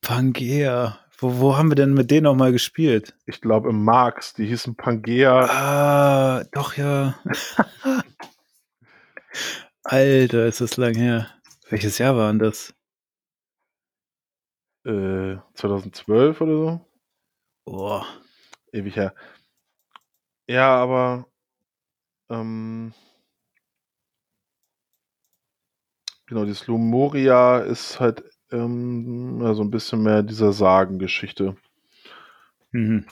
Pangea. Wo, wo haben wir denn mit denen nochmal gespielt? Ich glaube im Marx. Die hießen Pangea. Ah, doch ja. <laughs> Alter, ist das lang her. Welches Jahr war denn das? Äh, 2012 oder so. Boah. Ewig her. Ja, aber ähm, genau, dieses Lumoria ist halt ähm, ja, so ein bisschen mehr dieser Sagengeschichte. Mhm.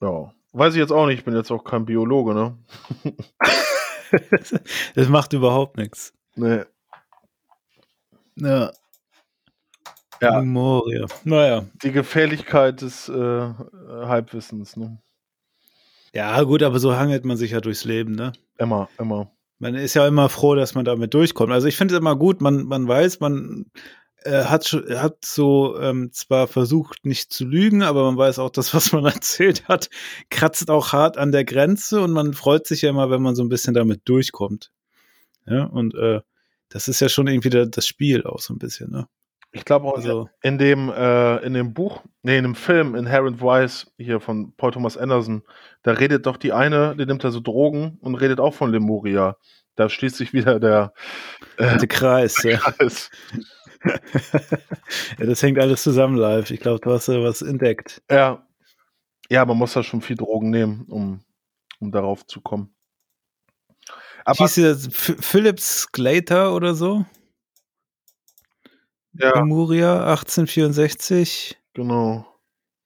Ja. Weiß ich jetzt auch nicht, ich bin jetzt auch kein Biologe, ne? <laughs> das macht überhaupt nichts. Nee. Ja. Ja. Memoria. Naja. Die Gefährlichkeit des äh, Halbwissens, ne? Ja, gut, aber so hangelt man sich ja durchs Leben, ne? Immer, immer. Man ist ja immer froh, dass man damit durchkommt. Also ich finde es immer gut, man, man weiß, man äh, hat, hat so ähm, zwar versucht, nicht zu lügen, aber man weiß auch, das, was man <laughs> erzählt hat, kratzt auch hart an der Grenze und man freut sich ja immer, wenn man so ein bisschen damit durchkommt. Ja, und äh, das ist ja schon irgendwie der, das Spiel auch so ein bisschen, ne? Ich glaube auch Also, in dem, äh, in dem Buch, nee, in dem Film Inherent Vice hier von Paul Thomas Anderson, da redet doch die eine, die nimmt da so Drogen und redet auch von Lemuria. Da schließt sich wieder der äh, der Kreis, ja. Kreis. <laughs> ja. Das hängt alles zusammen live. Ich glaube, du hast ja was entdeckt. Ja. Ja, man muss da schon viel Drogen nehmen, um, um darauf zu kommen. Aber Hieß der Ph- Philip Sclater oder so? Ja, Lemuria 1864, genau.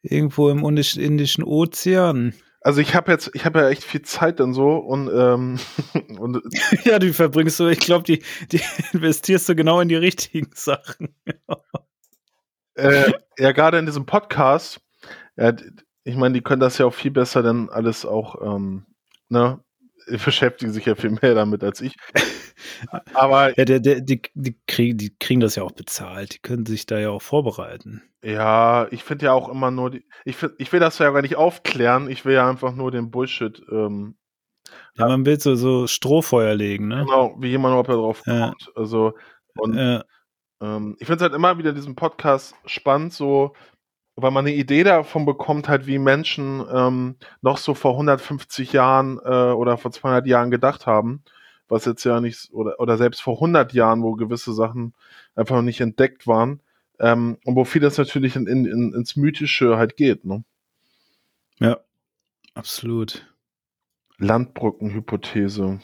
irgendwo im Indisch- Indischen Ozean. Also ich habe jetzt, ich habe ja echt viel Zeit dann so und, ähm, <laughs> und <laughs> ja, die verbringst du, ich glaube, die, die investierst du genau in die richtigen Sachen. <laughs> äh, ja, gerade in diesem Podcast, ja, ich meine, die können das ja auch viel besser denn alles auch, ähm, ne? <laughs> Beschäftigen sich ja viel mehr damit als ich. <laughs> Aber Ja, der, der, die, die, kriegen, die kriegen das ja auch bezahlt. Die können sich da ja auch vorbereiten. ja, ich finde ja auch immer nur die, ich, find, ich will das ja gar nicht aufklären, ich will ja einfach nur den Bullshit, ähm, Ja, man will so, so Strohfeuer legen, ne? genau, wie jemand überhaupt da drauf Ja. kommt. Also, und Ja, Ähm, ich finde es halt immer wieder diesen Podcast spannend, so, weil man eine Idee davon bekommt, halt, wie Menschen ähm, noch so vor 150 Jahren äh, oder vor 200 Jahren gedacht haben, was jetzt ja nicht, oder, oder selbst vor 100 Jahren, wo gewisse Sachen einfach noch nicht entdeckt waren, ähm, und wo vieles natürlich in, in, in, ins Mythische halt geht, ne? ja, absolut. Landbrückenhypothese.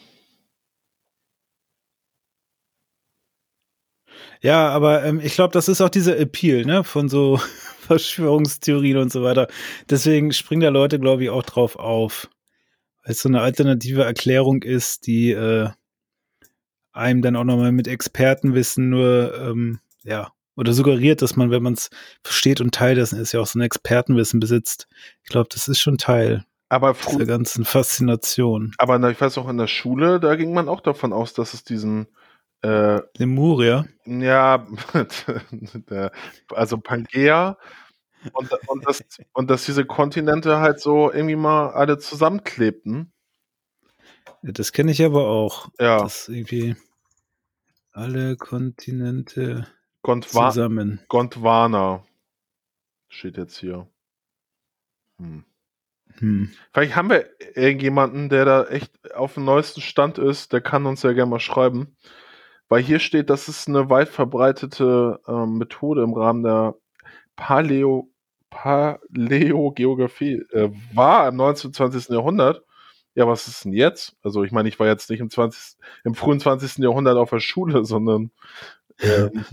Ja, aber ähm, ich glaube, das ist auch dieser Appeal, ne, von so Verschwörungstheorien und so weiter. Deswegen springen da Leute, glaube ich, auch drauf auf. Weil es so eine alternative Erklärung ist, die äh, einem dann auch nochmal mit Expertenwissen nur, ähm, ja, oder suggeriert, dass man, wenn man es versteht und Teil dessen ist, ja auch so ein Expertenwissen besitzt. Ich glaube, das ist schon Teil Aber dieser ganzen Faszination. aber ich weiß auch in der Schule, da ging man auch davon aus, dass es diesen äh, Lemuria. Ja, <laughs> also Pangea und, und, das, und dass diese Kontinente halt so irgendwie mal alle zusammenklebten. Das kenne ich aber auch. Ja, dass irgendwie alle Kontinente Gondwa zusammen. Gondwana steht jetzt hier. Hm. Hm. Vielleicht haben wir irgendjemanden, der da echt auf dem neuesten Stand ist, der kann uns ja gerne mal schreiben. Weil hier steht, das ist eine weit verbreitete ähm, Methode im Rahmen der Paleo, Paläogeografie. Äh, war im 19. und 20. Jahrhundert. Ja, was ist denn jetzt? Also ich meine, ich war jetzt nicht im, 20, im frühen 20. Jahrhundert auf der Schule, <laughs> sondern ähm,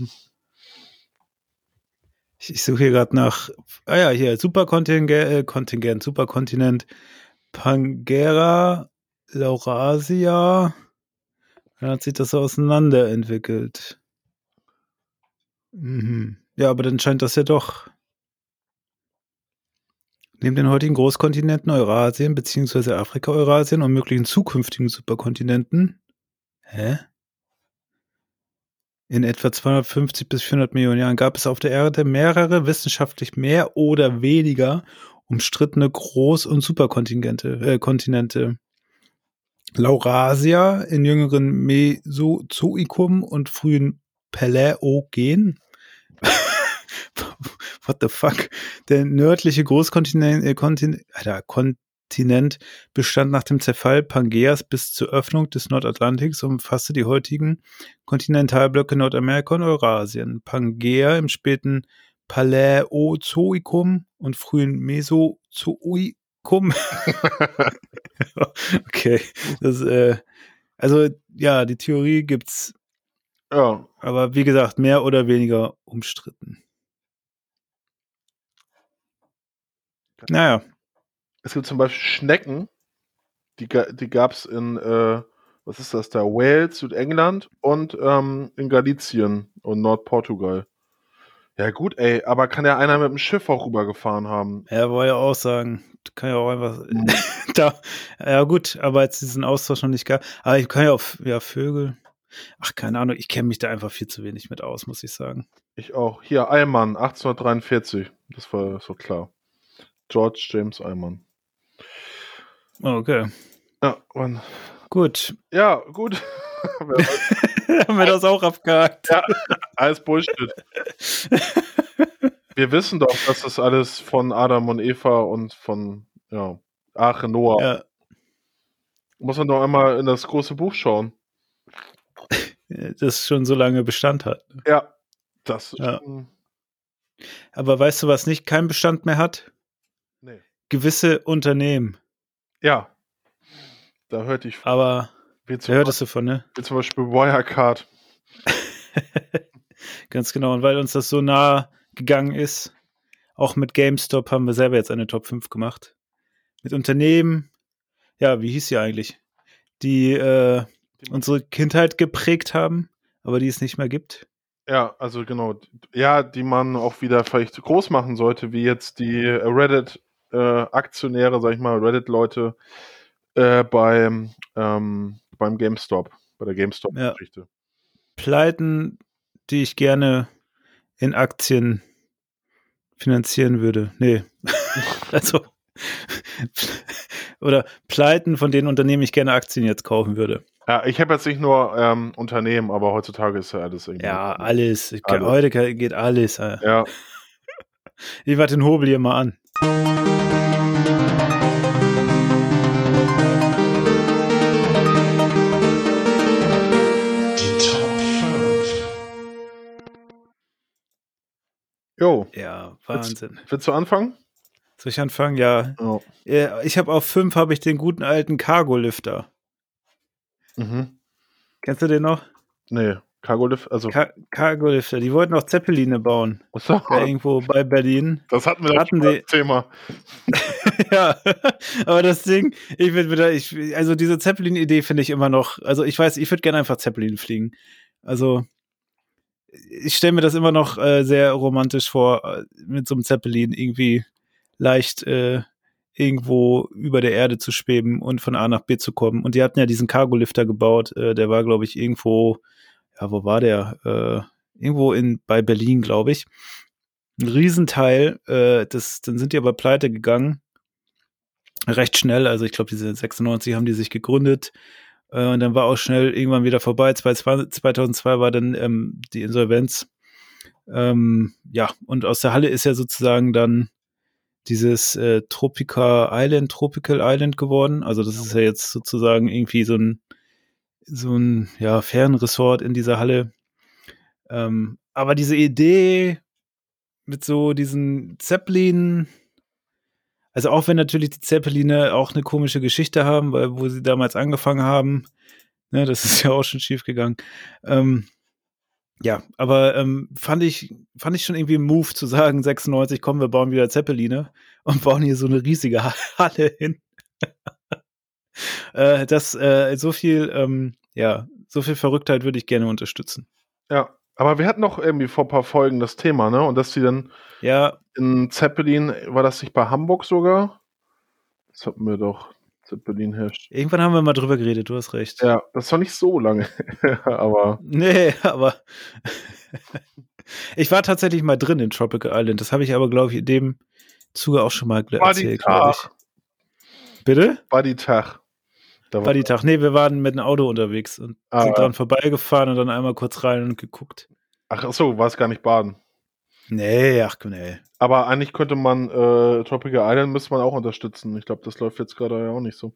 Ich, ich suche hier gerade nach, ah ja, hier, Superkontingent, äh, Kontingent, Superkontinent, Pangera, Laurasia. Dann hat sich das so auseinanderentwickelt. Mhm. Ja, aber dann scheint das ja doch. Neben den heutigen Großkontinenten Eurasien bzw. Afrika-Eurasien und möglichen zukünftigen Superkontinenten. Hä? In etwa 250 bis 400 Millionen Jahren gab es auf der Erde mehrere wissenschaftlich mehr oder weniger umstrittene Groß- und Superkontinente. Äh, Kontinente. Laurasia in jüngeren Mesozoikum und frühen Paläogen. <laughs> What the fuck? Der nördliche Großkontinent äh, Kontin Alter, Kontinent bestand nach dem Zerfall Pangeas bis zur Öffnung des Nordatlantiks und umfasste die heutigen Kontinentalblöcke Nordamerika und Eurasien. Pangea im späten Paläozoikum und frühen Mesozoikum. <laughs> okay, das, äh, also ja, die Theorie gibt's, ja, aber wie gesagt, mehr oder weniger umstritten. Naja, es gibt zum Beispiel Schnecken, die, die gab es in, äh, was ist das da, Wales, Südengland und ähm, in Galicien und Nordportugal. Ja gut, ey, aber kann ja einer mit dem Schiff auch rübergefahren haben. er wollte ja auch sagen, kann ja auch einfach <laughs> da, ja gut, aber jetzt diesen Austausch noch nicht gab. Aber ich kann ja auch, ja, Vögel. Ach, keine Ahnung, ich kenne mich da einfach viel zu wenig mit aus, muss ich sagen. Ich auch. Hier, Allmann, 1843. Das war so klar. George James Allmann. Oh, Okay, Ja, und, gut. ja gut. <laughs> <laughs> Haben wir das auch abgehakt. ja, alles Bullshit. Wir wissen doch, dass das alles von Adam und Eva und von, ja, Arche Noah. Ja, Muss man doch einmal in das große Buch schauen. das schon so lange Bestand hat. Ja, das Ja. schon. Aber weißt du, was nicht keinen Bestand mehr hat? Nee. Gewisse Unternehmen. Ja. Da hörte ich, Aber wie zum, wer hört es davon, ne? wie zum Beispiel Wirecard. <laughs> Ganz genau. Und weil uns das so nah gegangen ist, auch mit GameStop haben wir selber jetzt eine Top 5 gemacht. Mit Unternehmen, ja, wie hieß sie eigentlich? Die äh, unsere Kindheit geprägt haben, aber die es nicht mehr gibt. Ja, also genau. Ja, die man auch wieder vielleicht groß machen sollte, wie jetzt die Reddit äh, Aktionäre, sag ich mal, Reddit-Leute äh, beim, ähm, beim GameStop, bei der GameStop-Geschichte. Pleiten, die ich gerne in Aktien finanzieren würde. Nee. <laughs> also oder Pleiten, von denen Unternehmen ich gerne Aktien jetzt kaufen würde. Ja, ich habe jetzt nicht nur ähm, Unternehmen, aber heutzutage ist ja alles irgendwie. Ja, alles. Alles. Heute geht alles. Ja, <laughs> Ich warte den Hobel hier mal an. Jo. Ja, Wahnsinn. Willst du anfangen? Soll ich anfangen? Ja. Ja. Ja, Ich habe auf fünf habe ich den guten alten Cargo-Lifter. Mhm. Kennst du den noch? Nee, Cargolift, also. Ka Cargo-Lifter. Die wollten noch Zeppeline bauen. so, Da irgendwo bei Berlin. das hatten wir hatten mal die- Thema. <laughs> ja, aber das Ding, ich würde wieder, ich, also diese Zeppelin-Idee finde ich immer noch, also ich weiß, ich würde gerne einfach Zeppelin fliegen. Also ich stelle mir das immer noch äh, sehr romantisch vor, äh, mit so einem Zeppelin irgendwie leicht äh, irgendwo über der Erde zu schweben und von A nach B zu kommen. Und die hatten ja diesen Cargolifter gebaut, äh, der war, glaube ich, irgendwo, ja, wo war der? Äh, irgendwo in, bei Berlin, glaube ich. Ein Riesenteil, äh, das, dann sind die aber pleite gegangen. Recht schnell, also ich glaube, diese 96 haben die sich gegründet. Äh, und dann war auch schnell irgendwann wieder vorbei. 2002 2002 war dann ähm, die Insolvenz. Ähm, ja, und aus der Halle ist ja sozusagen dann dieses äh, Tropica Island, Tropical Island geworden. Also das ist ja jetzt sozusagen irgendwie so ein so ein ja, Fernresort in dieser Halle. Ähm, aber diese Idee mit so diesen Zeppelin, also auch wenn natürlich die Zeppeline auch eine komische Geschichte haben, weil wo sie damals angefangen haben, ne, das ist ja auch schon schief gegangen. Ähm, ja, aber ähm, fand ich fand ich schon irgendwie ein Move zu sagen, 96, komm, wir bauen wieder Zeppeline und bauen hier so eine riesige Ha- Halle hin. <laughs> äh, das äh, so viel ähm, ja, so viel Verrücktheit würde ich gerne unterstützen. Ja. Aber wir hatten noch irgendwie vor ein paar Folgen das Thema, ne? Und dass die dann Ja, in Zeppelin, war das nicht bei Hamburg sogar? Das hatten wir doch. Zeppelin herrscht. irgendwann haben wir mal drüber geredet, du hast recht. Ja, das war nicht so lange. <laughs> aber Nee, aber <laughs> ich war tatsächlich mal drin in Tropical Island. Das habe ich aber, glaube ich, in dem Zuge auch schon mal erzählt, ich. Tag. Bitte? die Tag. Da War die Tag. Nee, wir waren mit dem Auto unterwegs und Ah, sind dran vorbeigefahren und dann einmal kurz rein und geguckt. Ach so, war es gar nicht baden. Nee, ach nee. Aber eigentlich könnte man äh, Tropical Island müsste man auch unterstützen. Ich glaube, das läuft jetzt gerade ja auch nicht so.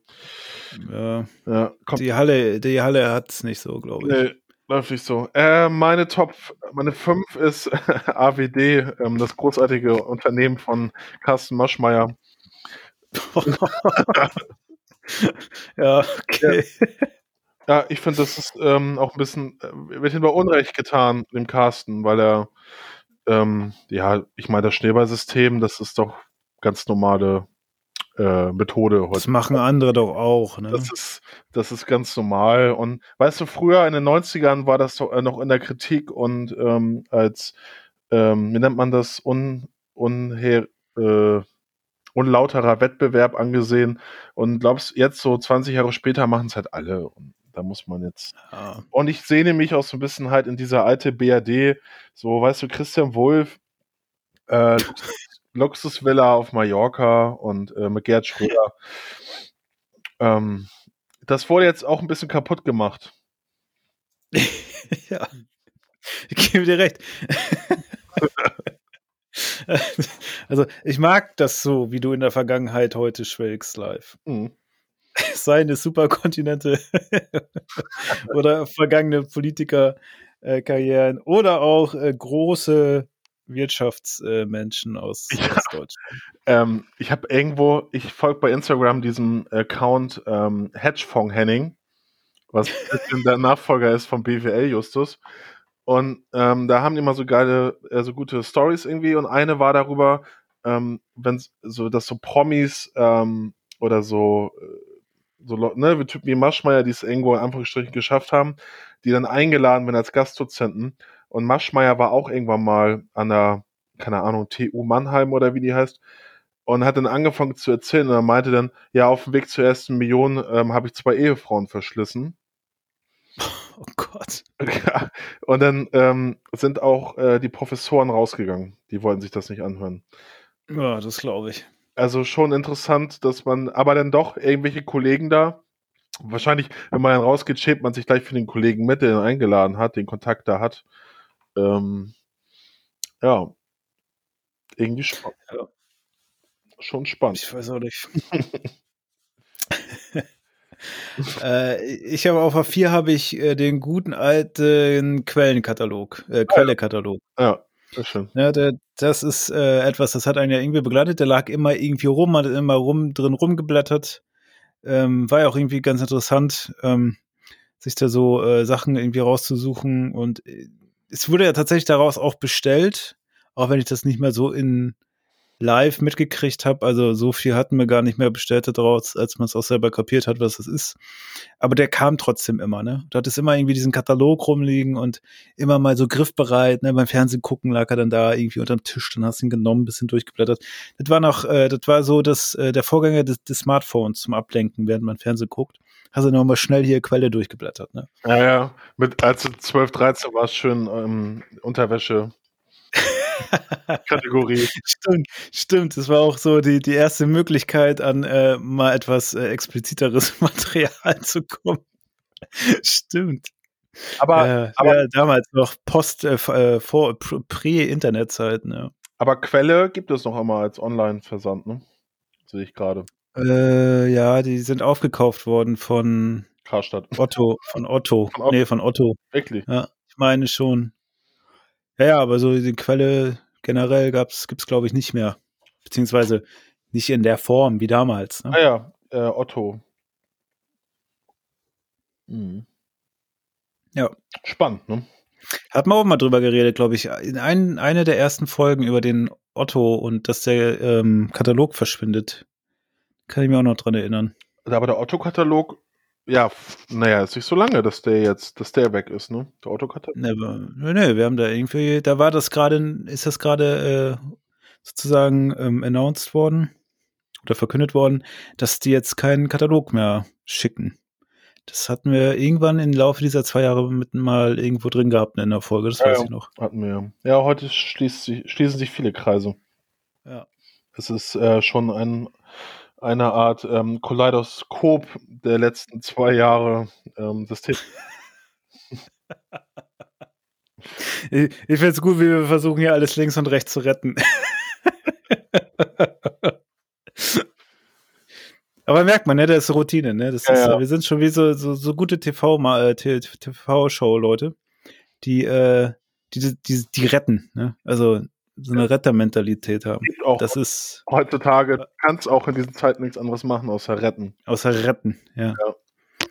Ja, Ja, die Halle, die Halle hat's nicht so, glaube ich. Nee, läuft nicht so. Äh, meine Top, meine 5 ist <laughs> AWD, ähm, das großartige Unternehmen von Carsten Maschmeyer. <laughs> <laughs> <laughs> ja, okay. Ja, ich finde, das ist ähm, auch ein bisschen, äh, wird ihm bei Unrecht getan, dem Carsten, weil er, ähm, ja, ich meine, das Schneeballsystem, das ist doch ganz normale äh, Methode Das heute. machen andere doch auch, ne? Das ist, das ist ganz normal. Und weißt du, früher in den 90ern war das doch, äh, noch in der Kritik und ähm, als, ähm, wie nennt man das, un, unher, äh, unlauterer Wettbewerb angesehen. Und glaubst, jetzt so 20 Jahre später machen es halt alle. Und da muss man jetzt. Ja. Und ich sehne mich auch so ein bisschen halt in dieser alte BRD, so, weißt du, Christian Wulff, äh, <laughs> Luxusvilla auf Mallorca und äh, mit Gerd Schröder. Ähm, das wurde jetzt auch ein bisschen kaputt gemacht. <laughs> ja. Ich gebe dir recht. <laughs> <laughs> also, ich mag das so, wie du in der Vergangenheit heute schwelgst live. Mhm. <laughs> Seine Superkontinente <laughs> oder vergangene Politikerkarrieren oder auch äh, große Wirtschaftsmenschen aus, Ja. aus Deutschland. Ähm, ich habe irgendwo, ich folge bei Instagram diesem Account ähm, Hedgefonds Henning, was ein bisschen der Nachfolger ist vom BWL Justus. Und ähm, da haben die immer so geile, äh, so gute Stories irgendwie. Und eine war darüber, ähm, wenn so, dass so Promis ähm, oder so, äh, so ne, wie Typen wie Maschmeyer, die es irgendwo in Anführungsstrichen geschafft haben, die dann eingeladen werden als Gastdozenten. Und Maschmeyer war auch irgendwann mal an der, keine Ahnung, TU Mannheim oder wie die heißt, und hat dann angefangen zu erzählen und er meinte dann, ja, auf dem Weg zur ersten Million ähm, habe ich zwei Ehefrauen verschlissen. <laughs> Oh Gott. Ja, und dann ähm, sind auch äh, die Professoren rausgegangen. Die wollten sich das nicht anhören. Ja, das glaube ich. Also schon interessant, dass man, aber dann doch irgendwelche Kollegen da, wahrscheinlich, wenn man dann rausgeht, schäbt man sich gleich für den Kollegen mit, der ihn eingeladen hat, den Kontakt da hat. Ähm, ja. Irgendwie spa Ja. schon spannend. Ich weiß auch nicht. <laughs> <laughs> <laughs> äh, ich habe auf A4 habe ich äh, den guten alten Quellenkatalog, äh, Quellekatalog. Ja, sehr schön. Ja, der, das ist äh, etwas, das hat einen ja irgendwie begleitet. Der lag immer irgendwie rum, man hat immer rum drin rumgeblättert. Ähm, war ja auch irgendwie ganz interessant, ähm, sich da so äh, Sachen irgendwie rauszusuchen. Und äh, es wurde ja tatsächlich daraus auch bestellt, auch wenn ich das nicht mehr so in live mitgekriegt habe. Also so viel hatten wir gar nicht mehr bestellt daraus, als man es auch selber kapiert hat, was das ist. Aber der kam trotzdem immer, ne? Du hattest immer irgendwie diesen Katalog rumliegen und immer mal so griffbereit, ne? Beim Fernsehen gucken lag er dann da irgendwie unterm Tisch, dann hast du ihn genommen, bisschen durchgeblättert. Das war noch, äh, das war so das, äh, der Vorgänger des, des Smartphones zum Ablenken, während man Fernsehen guckt. Hast du nochmal schnell hier Quelle durchgeblättert, ne? Ja, ja. Mit, als du 12, 13 war es schön ähm, Unterwäsche. <laughs> Kategorie. Stimmt, stimmt. Das war auch so die, die erste Möglichkeit, an äh, mal etwas äh, expliziteres <laughs> Material zu kommen. stimmt. Aber, äh, aber, ja, damals noch Post, äh, äh, vor, pr- Prä-Internetzeiten, ja. aber Quelle gibt es noch einmal als Online-Versand, ne? Sehe ich gerade. Äh, ja, die sind aufgekauft worden von Karstadt. Otto, von Otto. Von Otto. Nee, von Otto. Wirklich. Ja, ich meine schon. Ja, ja, aber so die Quelle generell gab's, gibt's glaube ich nicht mehr. Beziehungsweise nicht in der Form wie damals. Ne? Ah ja, äh, Otto. Mhm. Ja. Spannend, ne? Hat man auch mal drüber geredet, glaube ich. In ein, eine der ersten Folgen über den Otto und dass der ähm, Katalog verschwindet. Kann ich mir auch noch dran erinnern. Aber der Otto-Katalog, ja, naja, ist nicht so lange, dass der jetzt, dass der weg ist, ne? Der Otto-Katalog. Ne, wir- nee, nee, wir haben da irgendwie, da war das gerade, ist das gerade äh, sozusagen ähm, announced worden oder verkündet worden, dass die jetzt keinen Katalog mehr schicken. Das hatten wir irgendwann im Laufe dieser zwei Jahre mit mal irgendwo drin gehabt in der Folge, das Ja, weiß ich noch. Hatten wir. Ja, heute sich, schließen sich viele Kreise. Ja. Es ist äh, schon ein, eine Art ähm, Kaleidoskop der letzten zwei Jahre ähm, des Themas. <laughs> Ich, ich finde es gut, wie wir versuchen, hier alles links und rechts zu retten. <laughs> Aber merkt man, ne, das ist Routine, ne? Das Ja, ist, ja. Wir sind schon wie so, so, so gute TV mal, äh, T- TV-Show-Leute, die, äh, die, die, die retten, ne? Also so eine Rettermentalität haben. Auch Das ist heutzutage kannst auch in diesen Zeiten nichts anderes machen außer retten. außer retten, ja.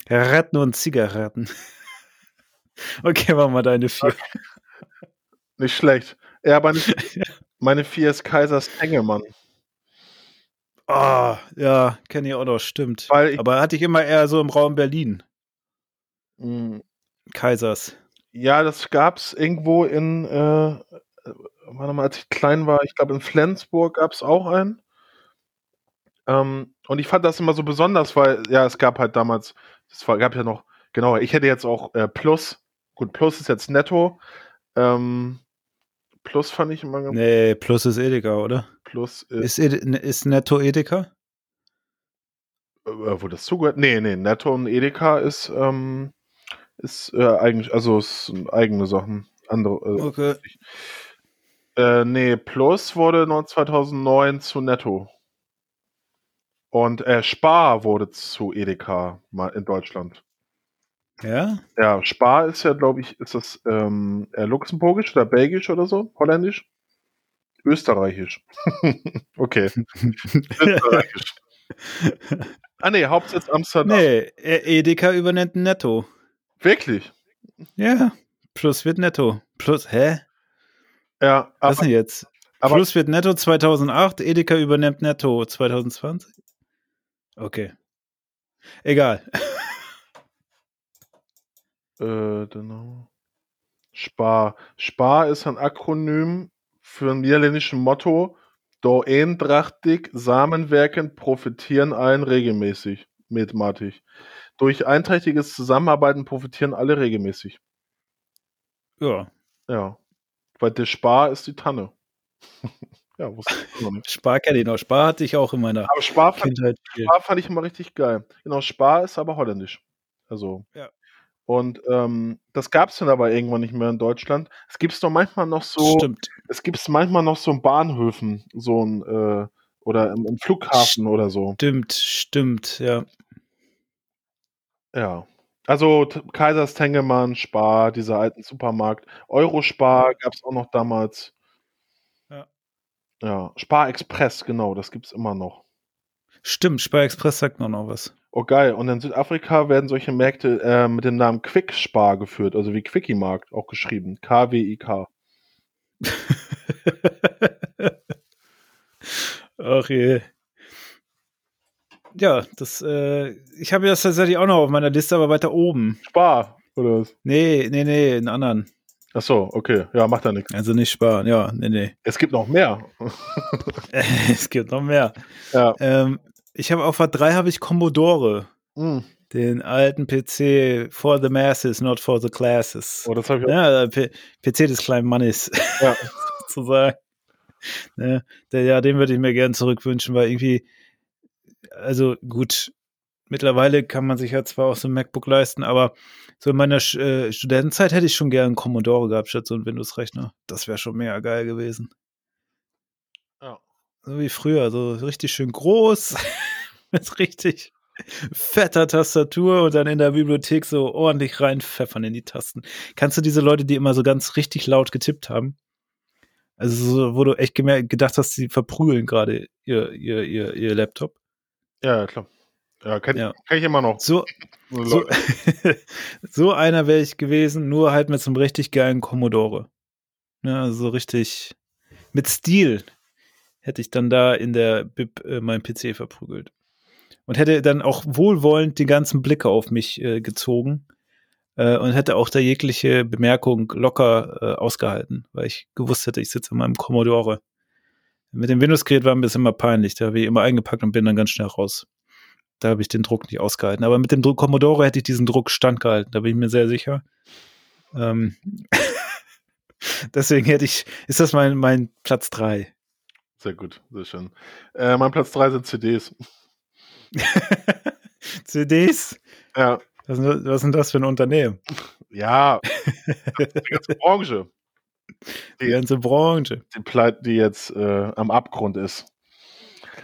Retten und Zigaretten. <laughs> Okay, machen wir deine vier. Nicht schlecht. Ja, meine, <laughs> meine vier ist Kaisers Engelmann. Ah, ja, kenne ich auch noch, stimmt. Ich- Aber hatte ich immer eher so im Raum Berlin. Mm, Kaisers. Ja, das gab's irgendwo in, äh, warte mal, als ich klein war, ich glaube in Flensburg gab's auch einen. Ähm, und ich fand das immer so besonders, weil, ja, es gab halt damals, es war, gab ja noch, genau, ich hätte jetzt auch äh, Plus, gut, Plus ist jetzt netto. Ähm, Plus fand ich immer ganz, Nee, plus ist Edeka, oder? Plus ist, Ist, ne, ist Netto Edeka? äh, wo das zugehört? Nee, nee, Netto und Edeka ist, ähm, ist äh, eigentlich, also es sind eigene Sachen. Andere, äh, Okay. Äh, nee, Plus wurde noch 2009 zu Netto. Und äh, Spar wurde zu Edeka mal in Deutschland. Ja? Ja, Spar ist ja, glaube ich, ist das ähm, äh, luxemburgisch oder belgisch oder so? Holländisch? Österreichisch. <laughs> okay. Österreichisch. ah nee, Hauptsitz Amsterdam. nee, E- Edeka übernimmt Netto. Wirklich? Ja, plus wird Netto. Plus, hä? Ja, Was aber, denn jetzt? aber- plus wird Netto 2008, Edeka übernimmt Netto 2020? Okay. Egal. <laughs> Äh, genau. Spar. Spar ist ein Akronym für ein niederländisches Motto. Do eendrachtig Samenwerken profitieren allen regelmäßig, mathematisch. Durch einträchtiges Zusammenarbeiten profitieren alle regelmäßig. Ja. Ja. Weil der Spar ist die Tanne. <laughs> ja, wusste ich noch nicht. Spar kenne ich noch. Spar hatte ich auch in meiner Aber Spar fand, Kindheit. viel. Spar fand ich immer richtig geil. Genau, Spar ist aber holländisch. Also. Ja. Und ähm, das gab es dann aber irgendwann nicht mehr in Deutschland. Es gibt es doch manchmal noch so. Stimmt. Es gibt es manchmal noch so in Bahnhöfen, so ein äh, oder im, im Flughafen oder so. Stimmt, stimmt, ja. Ja. Also Kaisers Tengelmann, Spar, dieser alten Supermarkt. Eurospar gab es auch noch damals. Ja. Ja, Spar Express, genau, das gibt's immer noch. Stimmt, Spar Express sagt mir noch was. Oh geil, und in Südafrika werden solche Märkte äh, mit dem Namen Quick Spar geführt, also wie Quickie Markt auch geschrieben. K-W-I-K. <laughs> Ach je. Ja, das, äh, ich habe das tatsächlich auch noch auf meiner Liste, aber weiter oben. Spar, oder was? Nee, nee, nee, einen anderen. Ach so, okay, ja, macht ja nichts. Also nicht sparen, ja, nee, nee. <laughs> Es gibt noch mehr. es gibt noch mehr. Ja. Ähm, ich habe auf A3 habe ich Commodore, Hm. den alten PC for the masses, not for the classes. Oh, das habe ich auch. Ja, P PC des kleinen Mannes, Ja. <laughs> sozusagen. Ne, der, ja, den würde ich mir gerne zurückwünschen, weil irgendwie, also gut, mittlerweile kann man sich ja zwar auch so ein MacBook leisten, aber so in meiner äh, Studentenzeit hätte ich schon gerne einen Commodore gehabt statt so einen Windows-Rechner. Das wäre schon mega geil gewesen. Ja. So wie früher, so richtig schön groß, <laughs> mit richtig fetter Tastatur und dann in der Bibliothek so ordentlich reinpfeffern in die Tasten. Kannst du diese Leute, die immer so ganz richtig laut getippt haben? Also so, wo du echt gemerkt, gedacht hast, sie verprügeln gerade ihr, ihr, ihr, ihr Laptop. Ja, klar. Ja, kenn, Ja. kenn ich immer noch. So, so, <laughs> so einer wäre ich gewesen, nur halt mit so einem richtig geilen Commodore. Ja, also so richtig mit Stil hätte ich dann da in der Bib äh, meinen PC verprügelt. Und hätte dann auch wohlwollend die ganzen Blicke auf mich äh, gezogen äh, und hätte auch da jegliche Bemerkung locker äh, ausgehalten, weil ich gewusst hätte, ich sitze an meinem Commodore. Mit dem Windows-Gerät war ein bisschen immer peinlich. Da habe ich immer eingepackt und bin dann ganz schnell raus. Da habe ich den Druck nicht ausgehalten. Aber mit dem Druck Commodore hätte ich diesen Druck standgehalten. Da bin ich mir sehr sicher. Ähm <laughs> Deswegen hätte ich, ist das mein, mein Platz 3. Sehr gut, sehr schön. Äh, mein Platz 3 sind CDs. <laughs> CDs? Ja, Was, denn das für ein Unternehmen? ja. <laughs> die ganze Branche, Die ganze Branche. die Pleite, die jetzt äh, am Abgrund ist.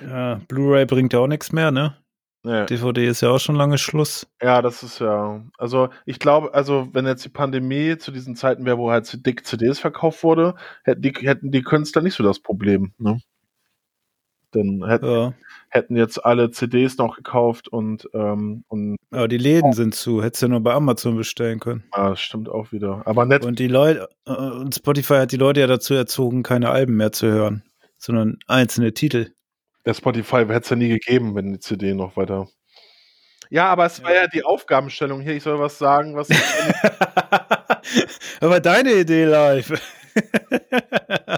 Ja, Blu-ray bringt ja auch nichts mehr, ne? Ja. DVD ist ja auch schon lange Schluss. Ja, das ist ja. Also, ich glaube, also, wenn jetzt die Pandemie zu diesen Zeiten wäre, wo halt dick CDs verkauft wurde, hätten die, hätten die Künstler nicht so das Problem, ne? Dann hätten, Ja. hätten jetzt alle CDs noch gekauft und, ähm, und Aber die Läden sind zu. Hättest du nur bei Amazon bestellen können. ah, das stimmt auch wieder. Aber nett, Und die Leute, äh, und Spotify hat die Leute ja dazu erzogen, keine Alben mehr zu hören, sondern einzelne Titel. der Spotify hätte es ja nie gegeben, wenn die CD noch weiter. Ja, aber es war ja die Aufgabenstellung hier. Ich soll was sagen, was. <laughs> Aber deine Idee live.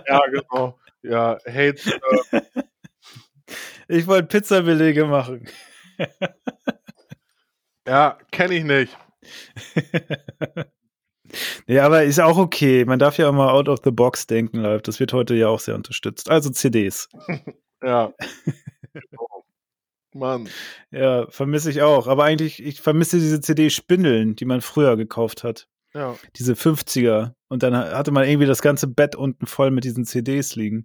ja, genau. Ja, Hate. Äh, <laughs> Ich wollte Pizzabelege machen. <laughs> ja, kenne ich nicht. <laughs> Nee, aber ist auch okay. Man darf ja auch mal out of the box denken live. Das wird heute ja auch sehr unterstützt. Also CDs. <laughs> Ja. Mann. Ja, vermisse ich auch. Aber eigentlich, ich vermisse diese CD-Spindeln, die man früher gekauft hat. Ja. Diese 50er. Und dann hatte man irgendwie das ganze Bett unten voll mit diesen CDs liegen.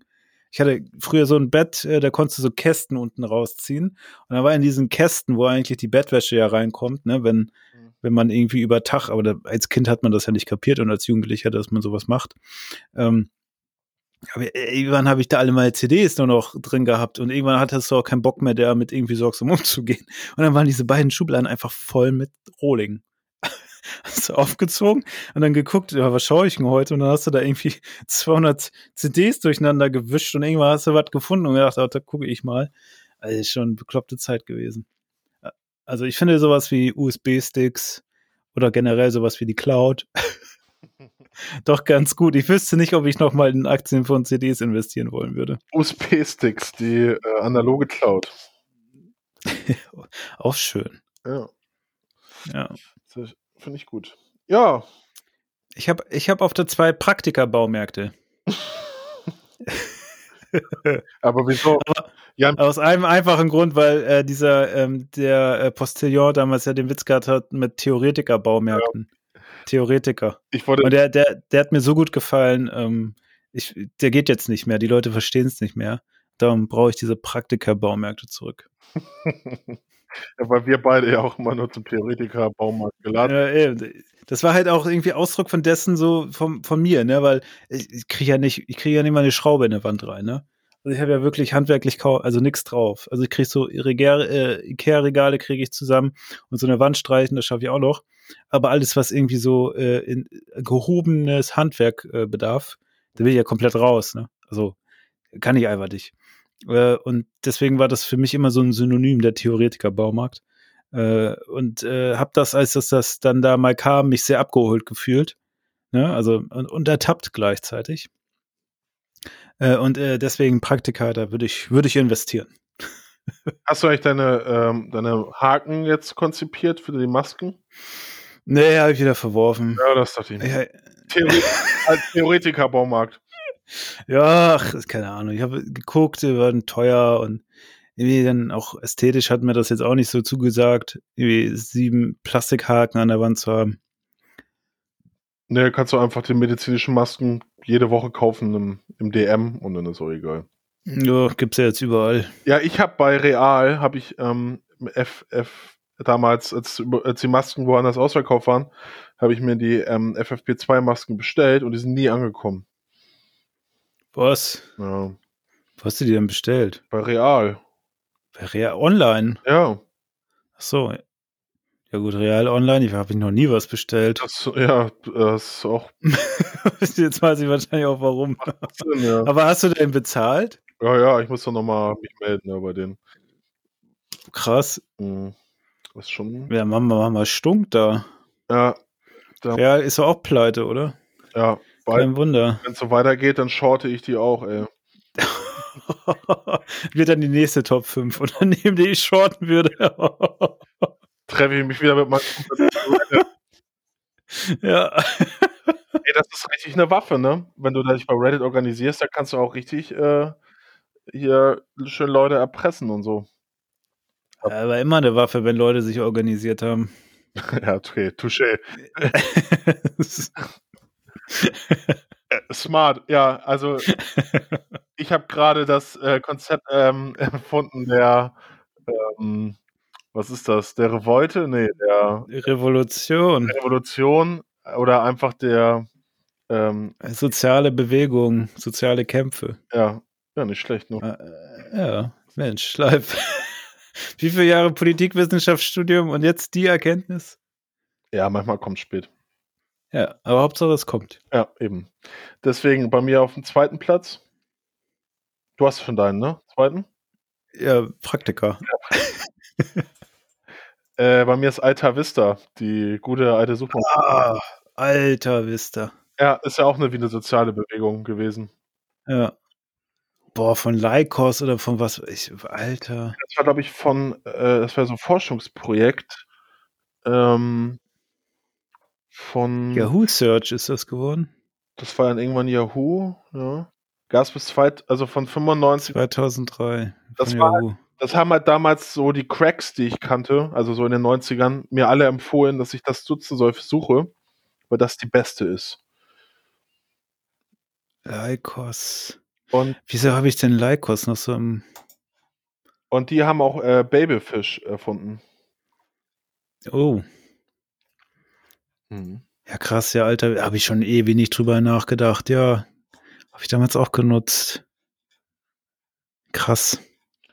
Ich hatte früher so ein Bett, äh, da konntest du so Kästen unten rausziehen. Und da war in diesen Kästen, wo eigentlich die Bettwäsche ja reinkommt, ne, wenn, Mhm. wenn man irgendwie über Tag, aber da, als Kind hat man das ja nicht kapiert und als Jugendlicher, dass man sowas macht. Ähm, aber äh, irgendwann habe ich da alle meine CDs nur noch drin gehabt und irgendwann hattest du auch keinen Bock mehr, damit irgendwie sorgsam <laughs> umzugehen. Und dann waren diese beiden Schubladen einfach voll mit Rohling. <laughs> Hast du aufgezogen und dann geguckt, ja, was schaue ich denn heute? Und dann hast du da irgendwie <laughs> 200 CDs durcheinander gewischt und irgendwann hast du was gefunden und gedacht, oh, da gucke ich mal. Also ist schon eine bekloppte Zeit gewesen. Also ich finde sowas wie USB-Sticks oder generell sowas wie die Cloud <laughs> doch ganz gut. Ich wüsste nicht, ob ich nochmal in Aktien von CDs investieren wollen würde. USB-Sticks, die äh, analoge Cloud. Auch schön. Ja, Ja. Finde ich gut. Ja, Ich habe ich hab auf der zwei Praktika-Baumärkte. <laughs> aber wieso? Jan, Aus einem einfachen Grund, weil äh, dieser, ähm, der äh, Postillon damals ja den Witz gehabt hat mit Theoretiker-Baumärkten. Theoretiker. ich wollte Und der, der, der hat mir so gut gefallen, ähm, ich, der geht jetzt nicht mehr, die Leute verstehen es nicht mehr. Darum brauche ich diese Praktika-Baumärkte zurück. <laughs> Ja, weil wir beide ja auch immer nur zum Theoretiker-Baumarkt geladen Ja, eben. das war halt auch irgendwie Ausdruck von dessen so von, von mir, ne? Weil ich, ich kriege ja nicht, ich kriege ja nicht mal eine Schraube in der Wand rein, ne? Also ich habe ja wirklich handwerklich kaum, also nichts drauf. Also ich kriege so äh, Ikea-Regale kriege ich zusammen und so eine Wand streichen, das schaffe ich auch noch. Aber alles, was irgendwie so äh, in gehobenes Handwerk äh, bedarf, da will ich ja komplett raus, ne? Also kann ich einfach nicht. Äh, und deswegen war das für mich immer so ein Synonym der Theoretiker-Baumarkt. Äh, und äh, habe das, als das, das dann da mal kam, mich sehr abgeholt gefühlt. Ne? Also und, und ertappt gleichzeitig. Äh, und äh, deswegen Praktika, da würde ich, würde ich investieren. Hast du eigentlich deine, ähm, deine Haken jetzt konzipiert für die Masken? Nee, habe ich wieder verworfen. Ja, das dachte ich. nicht. Ja, Theoret <laughs> Theoretiker-Baumarkt. Ja ach, keine Ahnung. Ich habe geguckt, die waren teuer und irgendwie dann auch ästhetisch hat mir das jetzt auch nicht so zugesagt, irgendwie sieben Plastikhaken an der Wand zu haben. Ne, kannst du einfach die medizinischen Masken jede Woche kaufen im, im DM und dann ist auch egal. Ja, gibt's ja jetzt überall. Ja, ich habe bei Real, habe ich ähm, FF damals, als, als die Masken woanders ausverkauft waren, habe ich mir die ähm, FFP2-Masken bestellt und die sind nie angekommen. Was? Ja, Wo hast du die denn bestellt? bei Real. Bei Real Online. Ja, Ach so. Ja gut, Real Online, ich habe noch nie was bestellt. das, ja, das ist auch <laughs> Jetzt weiß ich wahrscheinlich auch warum. Sinn, ja. Aber hast du denn bezahlt? Ja, ja, ich muss doch nochmal mich melden ja, bei denen. Krass. Hm. Das ist schon. Ja, Mama, Mama stunk da. Ja, Ja. Real ist doch auch pleite, oder? ja. Weil, Kein Wunder. wenn es so weitergeht, dann shorte ich die auch, ey. <laughs> Wird dann die nächste Top 5 <laughs> Unternehmen, die ich shorten würde. <laughs> Treffe ich mich wieder mit meinem ja. Ey, das ist richtig eine Waffe, ne? Wenn du dich bei Reddit organisierst, da kannst du auch richtig äh, hier schön Leute erpressen und so. Aber immer eine Waffe, wenn Leute sich organisiert haben. ja, okay, touché. Äh, Smart, ja, also <laughs> ich habe gerade das äh, Konzept ähm, <laughs> erfunden der, ähm, was ist das, der Revolte? Nee, der Revolution. Revolution oder einfach der, ähm, Soziale Bewegung, soziale Kämpfe. ja, ja, nicht schlecht, ne? Äh, Ja, Mensch, Leib. <laughs> Wie viele Jahre Politikwissenschaftsstudium und jetzt die Erkenntnis? Ja, manchmal kommt spät. Ja, aber Hauptsache es kommt. Ja, eben. Deswegen bei mir auf dem zweiten Platz. Du hast schon deinen, ne? Zweiten? Ja, Praktiker. <laughs> Äh, bei mir ist Alta Vista, die gute alte Supermarkt. Ah, alter Vista. Ja, ist ja auch eine, wie eine soziale Bewegung gewesen. Ja. Boah, von Lycos oder von was? Ich, Alter. Das war, glaube ich, von, äh, das war so ein Forschungsprojekt ähm, von, Yahoo Search ist das geworden? das war dann irgendwann Yahoo, ja. Gas bis zweit, also von 95. 2003. Das war- Yahoo. Das haben halt damals so die Cracks, die ich kannte, also so in den 90ern, mir alle empfohlen, dass ich das nutzen soll für Suche, weil das die beste ist. Lycos. Und, Wieso habe ich denn Lycos noch so im. und die haben auch äh, Babyfish erfunden. Oh, ja krass, ja, Alter. Habe ich schon ewig nicht drüber nachgedacht. Ja, habe ich damals auch genutzt. Krass.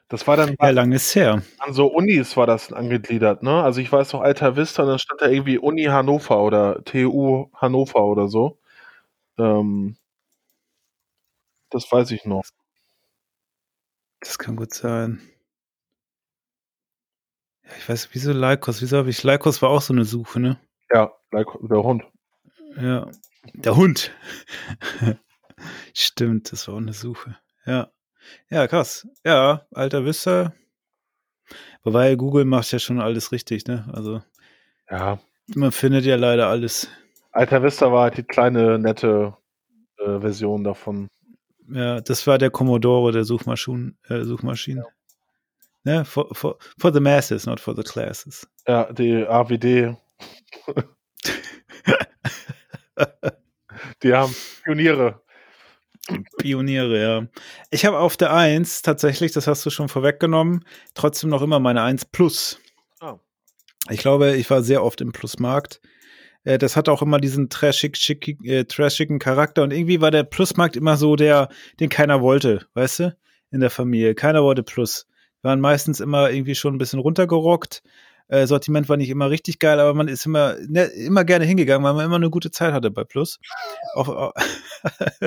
Das war dann Ja, lang ist her. an so Unis war das angegliedert, ne? Also ich weiß noch Alta Vista und dann stand da irgendwie Uni Hannover oder TU Hannover oder so. Ähm, das weiß ich noch. Das kann gut sein. Ja, ich weiß, wieso Lycos? Wieso habe ich Lycos war auch so eine Suche, ne? Ja, like der Hund. Ja. Der Hund. <laughs> Stimmt, das war auch eine Suche. Ja. Ja, krass. Ja, Alter Vista. Wobei Google macht ja schon alles richtig, ne? Also Ja. man findet ja leider alles. Alta Vista war halt die kleine, nette äh, Version davon. Ja, das war der Commodore der Suchmaschinen. Äh, Suchmaschinen. Ne? For, for, for the masses, not for the classes. Ja, die AWD. <laughs> <laughs> die haben Pioniere. Pioniere, ja. Ich habe auf der 1 tatsächlich, das hast du schon vorweggenommen, trotzdem noch immer meine 1 Plus. Ah. Ich glaube, ich war sehr oft im Plusmarkt. Äh, Das hat auch immer diesen trashig, schick, äh, trashigen Charakter und irgendwie war der Plusmarkt immer so der, den keiner wollte, weißt du? In der Familie. Keiner wollte Plus. Wir waren meistens immer irgendwie schon ein bisschen runtergerockt. Äh, Sortiment war nicht immer richtig geil, aber man ist immer, ne, immer gerne hingegangen, weil man immer eine gute Zeit hatte bei Plus. Auch, auch <laughs>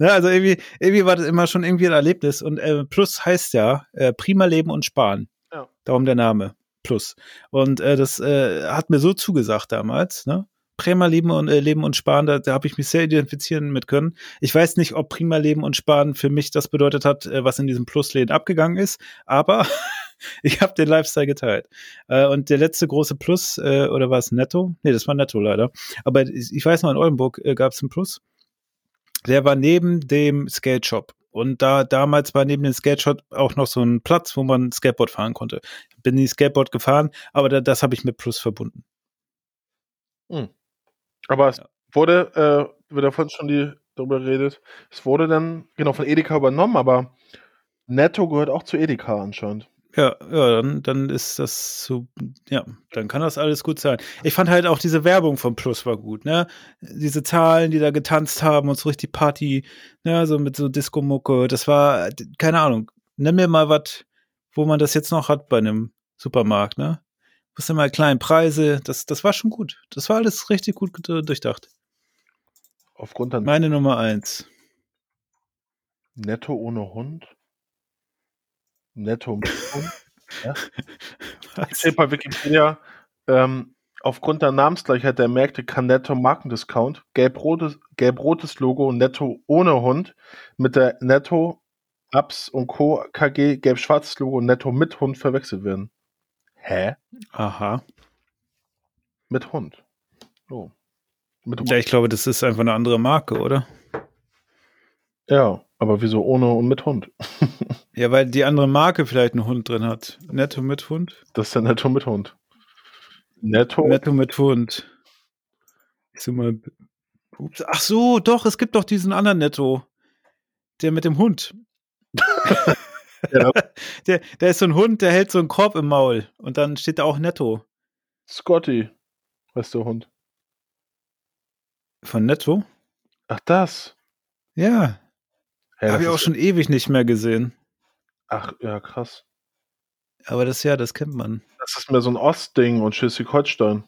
ne, also irgendwie, irgendwie war das immer schon irgendwie ein Erlebnis. Und äh, Plus heißt ja äh, prima leben und sparen. Ja. Darum der Name Plus. Und äh, das äh, hat mir so zugesagt damals, ne? Prima Leben und äh, Leben und Sparen, da, da habe ich mich sehr identifizieren mit können. Ich weiß nicht, ob Prima Leben und Sparen für mich das bedeutet hat, äh, was in diesem Plusläden abgegangen ist, aber <laughs> <laughs> ich habe den Lifestyle geteilt. Äh, und der letzte große Plus, äh, oder war es Netto? Nee, das war Netto leider. Aber ich, ich weiß noch, in Oldenburg äh, gab es einen Plus. Der war neben dem Skate Shop. Und da damals war neben dem Skate Shop auch noch so ein Platz, wo man Skateboard fahren konnte. Bin nie Skateboard gefahren, aber da, das habe ich mit Plus verbunden. Aber es Ja. wurde, äh, wir davon schon die, darüber geredet, es wurde dann genau von Edeka übernommen, aber Netto gehört auch zu Edeka anscheinend. Ja, ja, dann, dann ist das so, ja, dann kann das alles gut sein. Ich fand halt auch diese Werbung von Plus war gut, ne? Diese Zahlen, die da getanzt haben und so richtig Party, ne, so mit so Disco-Mucke, das war, keine Ahnung, nimm mir mal was, wo man das jetzt noch hat bei einem Supermarkt, ne? Wusste mal kleine Preise, das, das war schon gut. Das war alles richtig gut durchdacht. Aufgrund dann Meine Nummer eins. Netto ohne Hund. Netto Hund. <laughs> Was? Steht bei Wikipedia, ähm, aufgrund der Namensgleichheit der Märkte kann Netto Markendiscount gelb-rotes, gelb-rotes Logo Netto ohne Hund mit der Netto Apps und Co. KG gelb-schwarzes Logo Netto mit Hund verwechselt werden. Hä? Aha. Mit Hund. Oh. Mit Hund. Ja, ich glaube, das ist einfach eine andere Marke, oder? Ja, aber wieso ohne und mit Hund? <laughs> Ja, weil die andere Marke vielleicht einen Hund drin hat. Netto mit Hund? Das ist der Netto mit Hund. Netto. Netto mit Hund. Ich so mal. Ups. Ach so, doch, es gibt doch diesen anderen Netto. Der mit dem Hund. <laughs> Ja. <laughs> Der, der ist so ein Hund, der hält so einen Korb im Maul. Und dann steht da auch Netto. Scotty. Weißt du, Hund. Von Netto? Ach, das. Ja. Das Habe ich auch schon ewig nicht mehr gesehen. Ach, ja, krass. Aber das ja, das kennt man. Das ist mehr so ein Ostding und Schleswig-Holstein.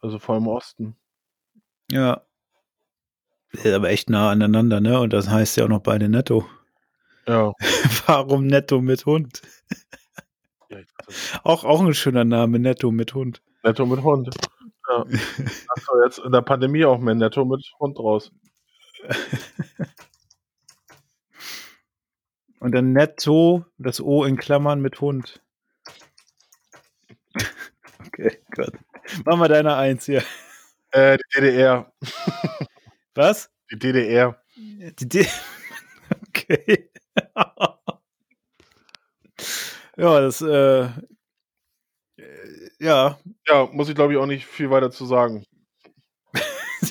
Also vor allem im Osten. Ja. Ist aber echt nah aneinander, ne? Und das heißt ja auch noch beide Netto. Ja. <laughs> Warum Netto mit Hund? ja Auch, auch ein schöner Name, Netto mit Hund. Netto mit Hund. Ja. <laughs> Achso, jetzt in der Pandemie auch mehr Netto mit Hund raus. <laughs> Und dann Netto, das O in Klammern mit Hund. <laughs> Okay, Gott. Mach mal deine Eins hier. Äh, die DDR. Was? Die DDR. Die D <laughs> okay. <laughs> ja, das, äh, äh, ja, Ja, muss ich glaube ich auch nicht viel weiter zu sagen.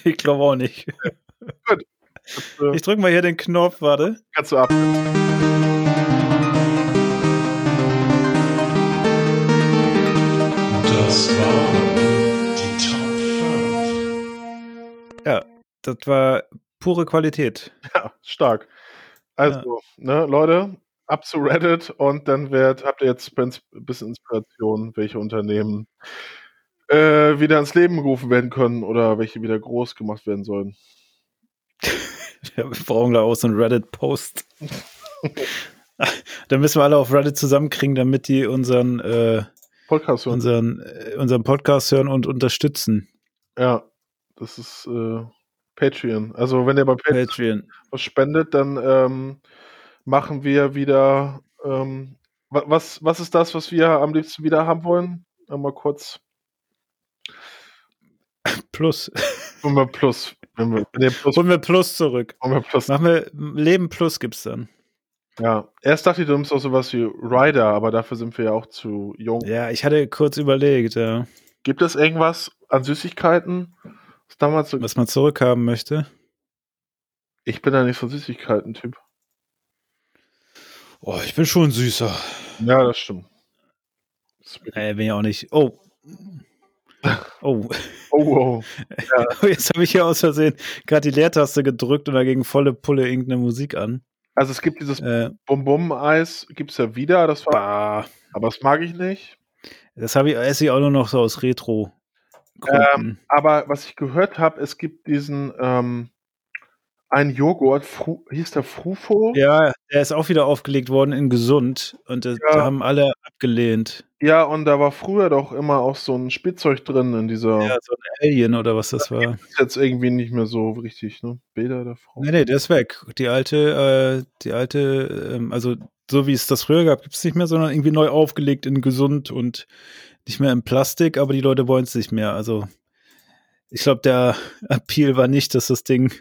ich glaube auch nicht. Das, äh, Ich drück mal hier den Knopf, warte. kannst du ab. Das war pure Qualität. Ja, stark. Also, ne, Leute, ab zu Reddit und dann wird, habt ihr jetzt ein bisschen Inspiration, welche Unternehmen äh, wieder ins Leben gerufen werden können oder welche wieder groß gemacht werden sollen. <laughs> Ja, wir brauchen da auch so einen Reddit-Post. <laughs> Dann müssen wir alle auf Reddit zusammenkriegen, damit die unseren, äh, Podcast hören. unseren, äh, unseren Podcast hören und unterstützen. Ja, das ist, äh, Patreon. Also wenn ihr bei Patreon Patreon. was spendet, dann ähm, machen wir wieder. Ähm, wa- was, was ist das, was wir am liebsten wieder haben wollen? Einmal kurz. <laughs> Plus. Wollen wir Plus. Wenn wir, ihr Plus, Holen wir Plus zurück. wollen wir Plus. Machen wir Leben Plus gibt's dann. Ja. Erst dachte ich, du nimmst auch sowas wie Rider, aber dafür sind wir ja auch zu jung. Ja, ich hatte kurz überlegt, ja, Gibt es irgendwas an Süßigkeiten? Was damals so, was man zurückhaben möchte. ich bin da nicht so ein Süßigkeiten-Typ. Oh, ich bin schon süßer. Ja, das stimmt. Das- Äh, bin ja auch nicht. Oh. <laughs> Oh. Oh, <laughs> oh. Jetzt habe ich hier aus Versehen gerade die Leertaste gedrückt und da ging volle Pulle irgendeine Musik an. Also es gibt dieses Äh, Bum-Bum-Eis, gibt es ja wieder, das war, bah. aber das mag ich nicht. Das habe ich, esse ich auch nur noch so aus Retro. Ähm, aber was ich gehört habe, es gibt diesen ähm, einen Joghurt, Fru hieß der Frufo? ja, der ist auch wieder aufgelegt worden in gesund und das Ja. haben alle abgelehnt. Ja, und da war früher doch immer auch so ein Spielzeug drin in dieser. Ja, so ein Alien oder was das war. Ist jetzt irgendwie nicht mehr so richtig, ne? Bilder der Frau. Nee, nee, der ist weg. Die alte, äh, die alte, ähm, also so wie es das früher gab, gibt es nicht mehr, sondern irgendwie neu aufgelegt in gesund und nicht mehr in Plastik, aber die Leute wollen es nicht mehr. Also ich glaube, der Appeal war nicht, dass das Ding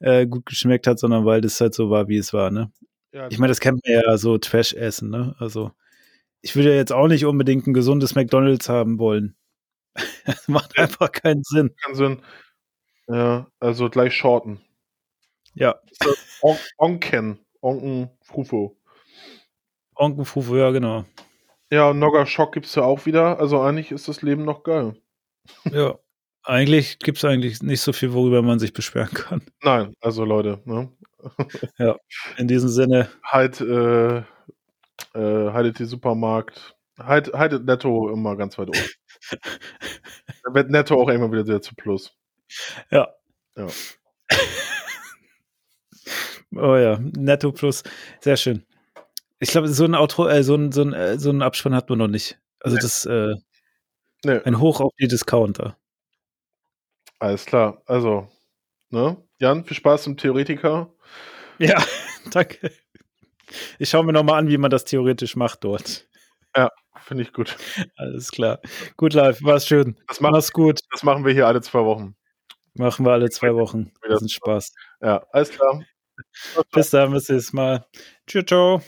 äh, gut geschmeckt hat, sondern weil das halt so war, wie es war, ne? Ja, Ich meine, das kennt man ja so Trash-Essen, ne? Also ich würde ja jetzt auch nicht unbedingt ein gesundes McDonalds haben wollen. <laughs> Das macht einfach keinen Sinn. keinen Sinn. Ja, also gleich shorten. Ja, On Onken. Onken Frufo. Onkenfufu, ja, genau. Ja, und Nogger Shock gibt's ja auch wieder. Also eigentlich ist das Leben noch geil. <laughs> Ja, eigentlich gibt es eigentlich nicht so viel, worüber man sich beschweren kann. Nein, also Leute, ne? <laughs> In diesem Sinne, Halt, äh, äh, haltet die Supermarkt. Halt, haltet Netto immer ganz weit oben. <laughs> Dann wird Netto auch irgendwann wieder sehr zu Plus. ja. Ja. oh ja, Netto Plus, sehr schön. Ich glaube, so ein Outro, äh, so ein, so ein, äh, so ein Abspann hat man noch nicht. Also Nee. das, äh, Nee, ein Hoch auf die Discounter. alles klar. Also, ne? Jan, viel Spaß im Theoretiker. Ja, <laughs> danke. Ich schaue mir nochmal an, wie man das theoretisch macht dort. Finde ich gut. Alles klar. Gut, live, war's schön. Das, macht, Mach's gut. das machen wir hier alle zwei Wochen. Machen wir alle zwei Wochen. Das ist ein Spaß. Ja, alles klar. Bis dann, bis nächstes Mal. Tschüss, ciao.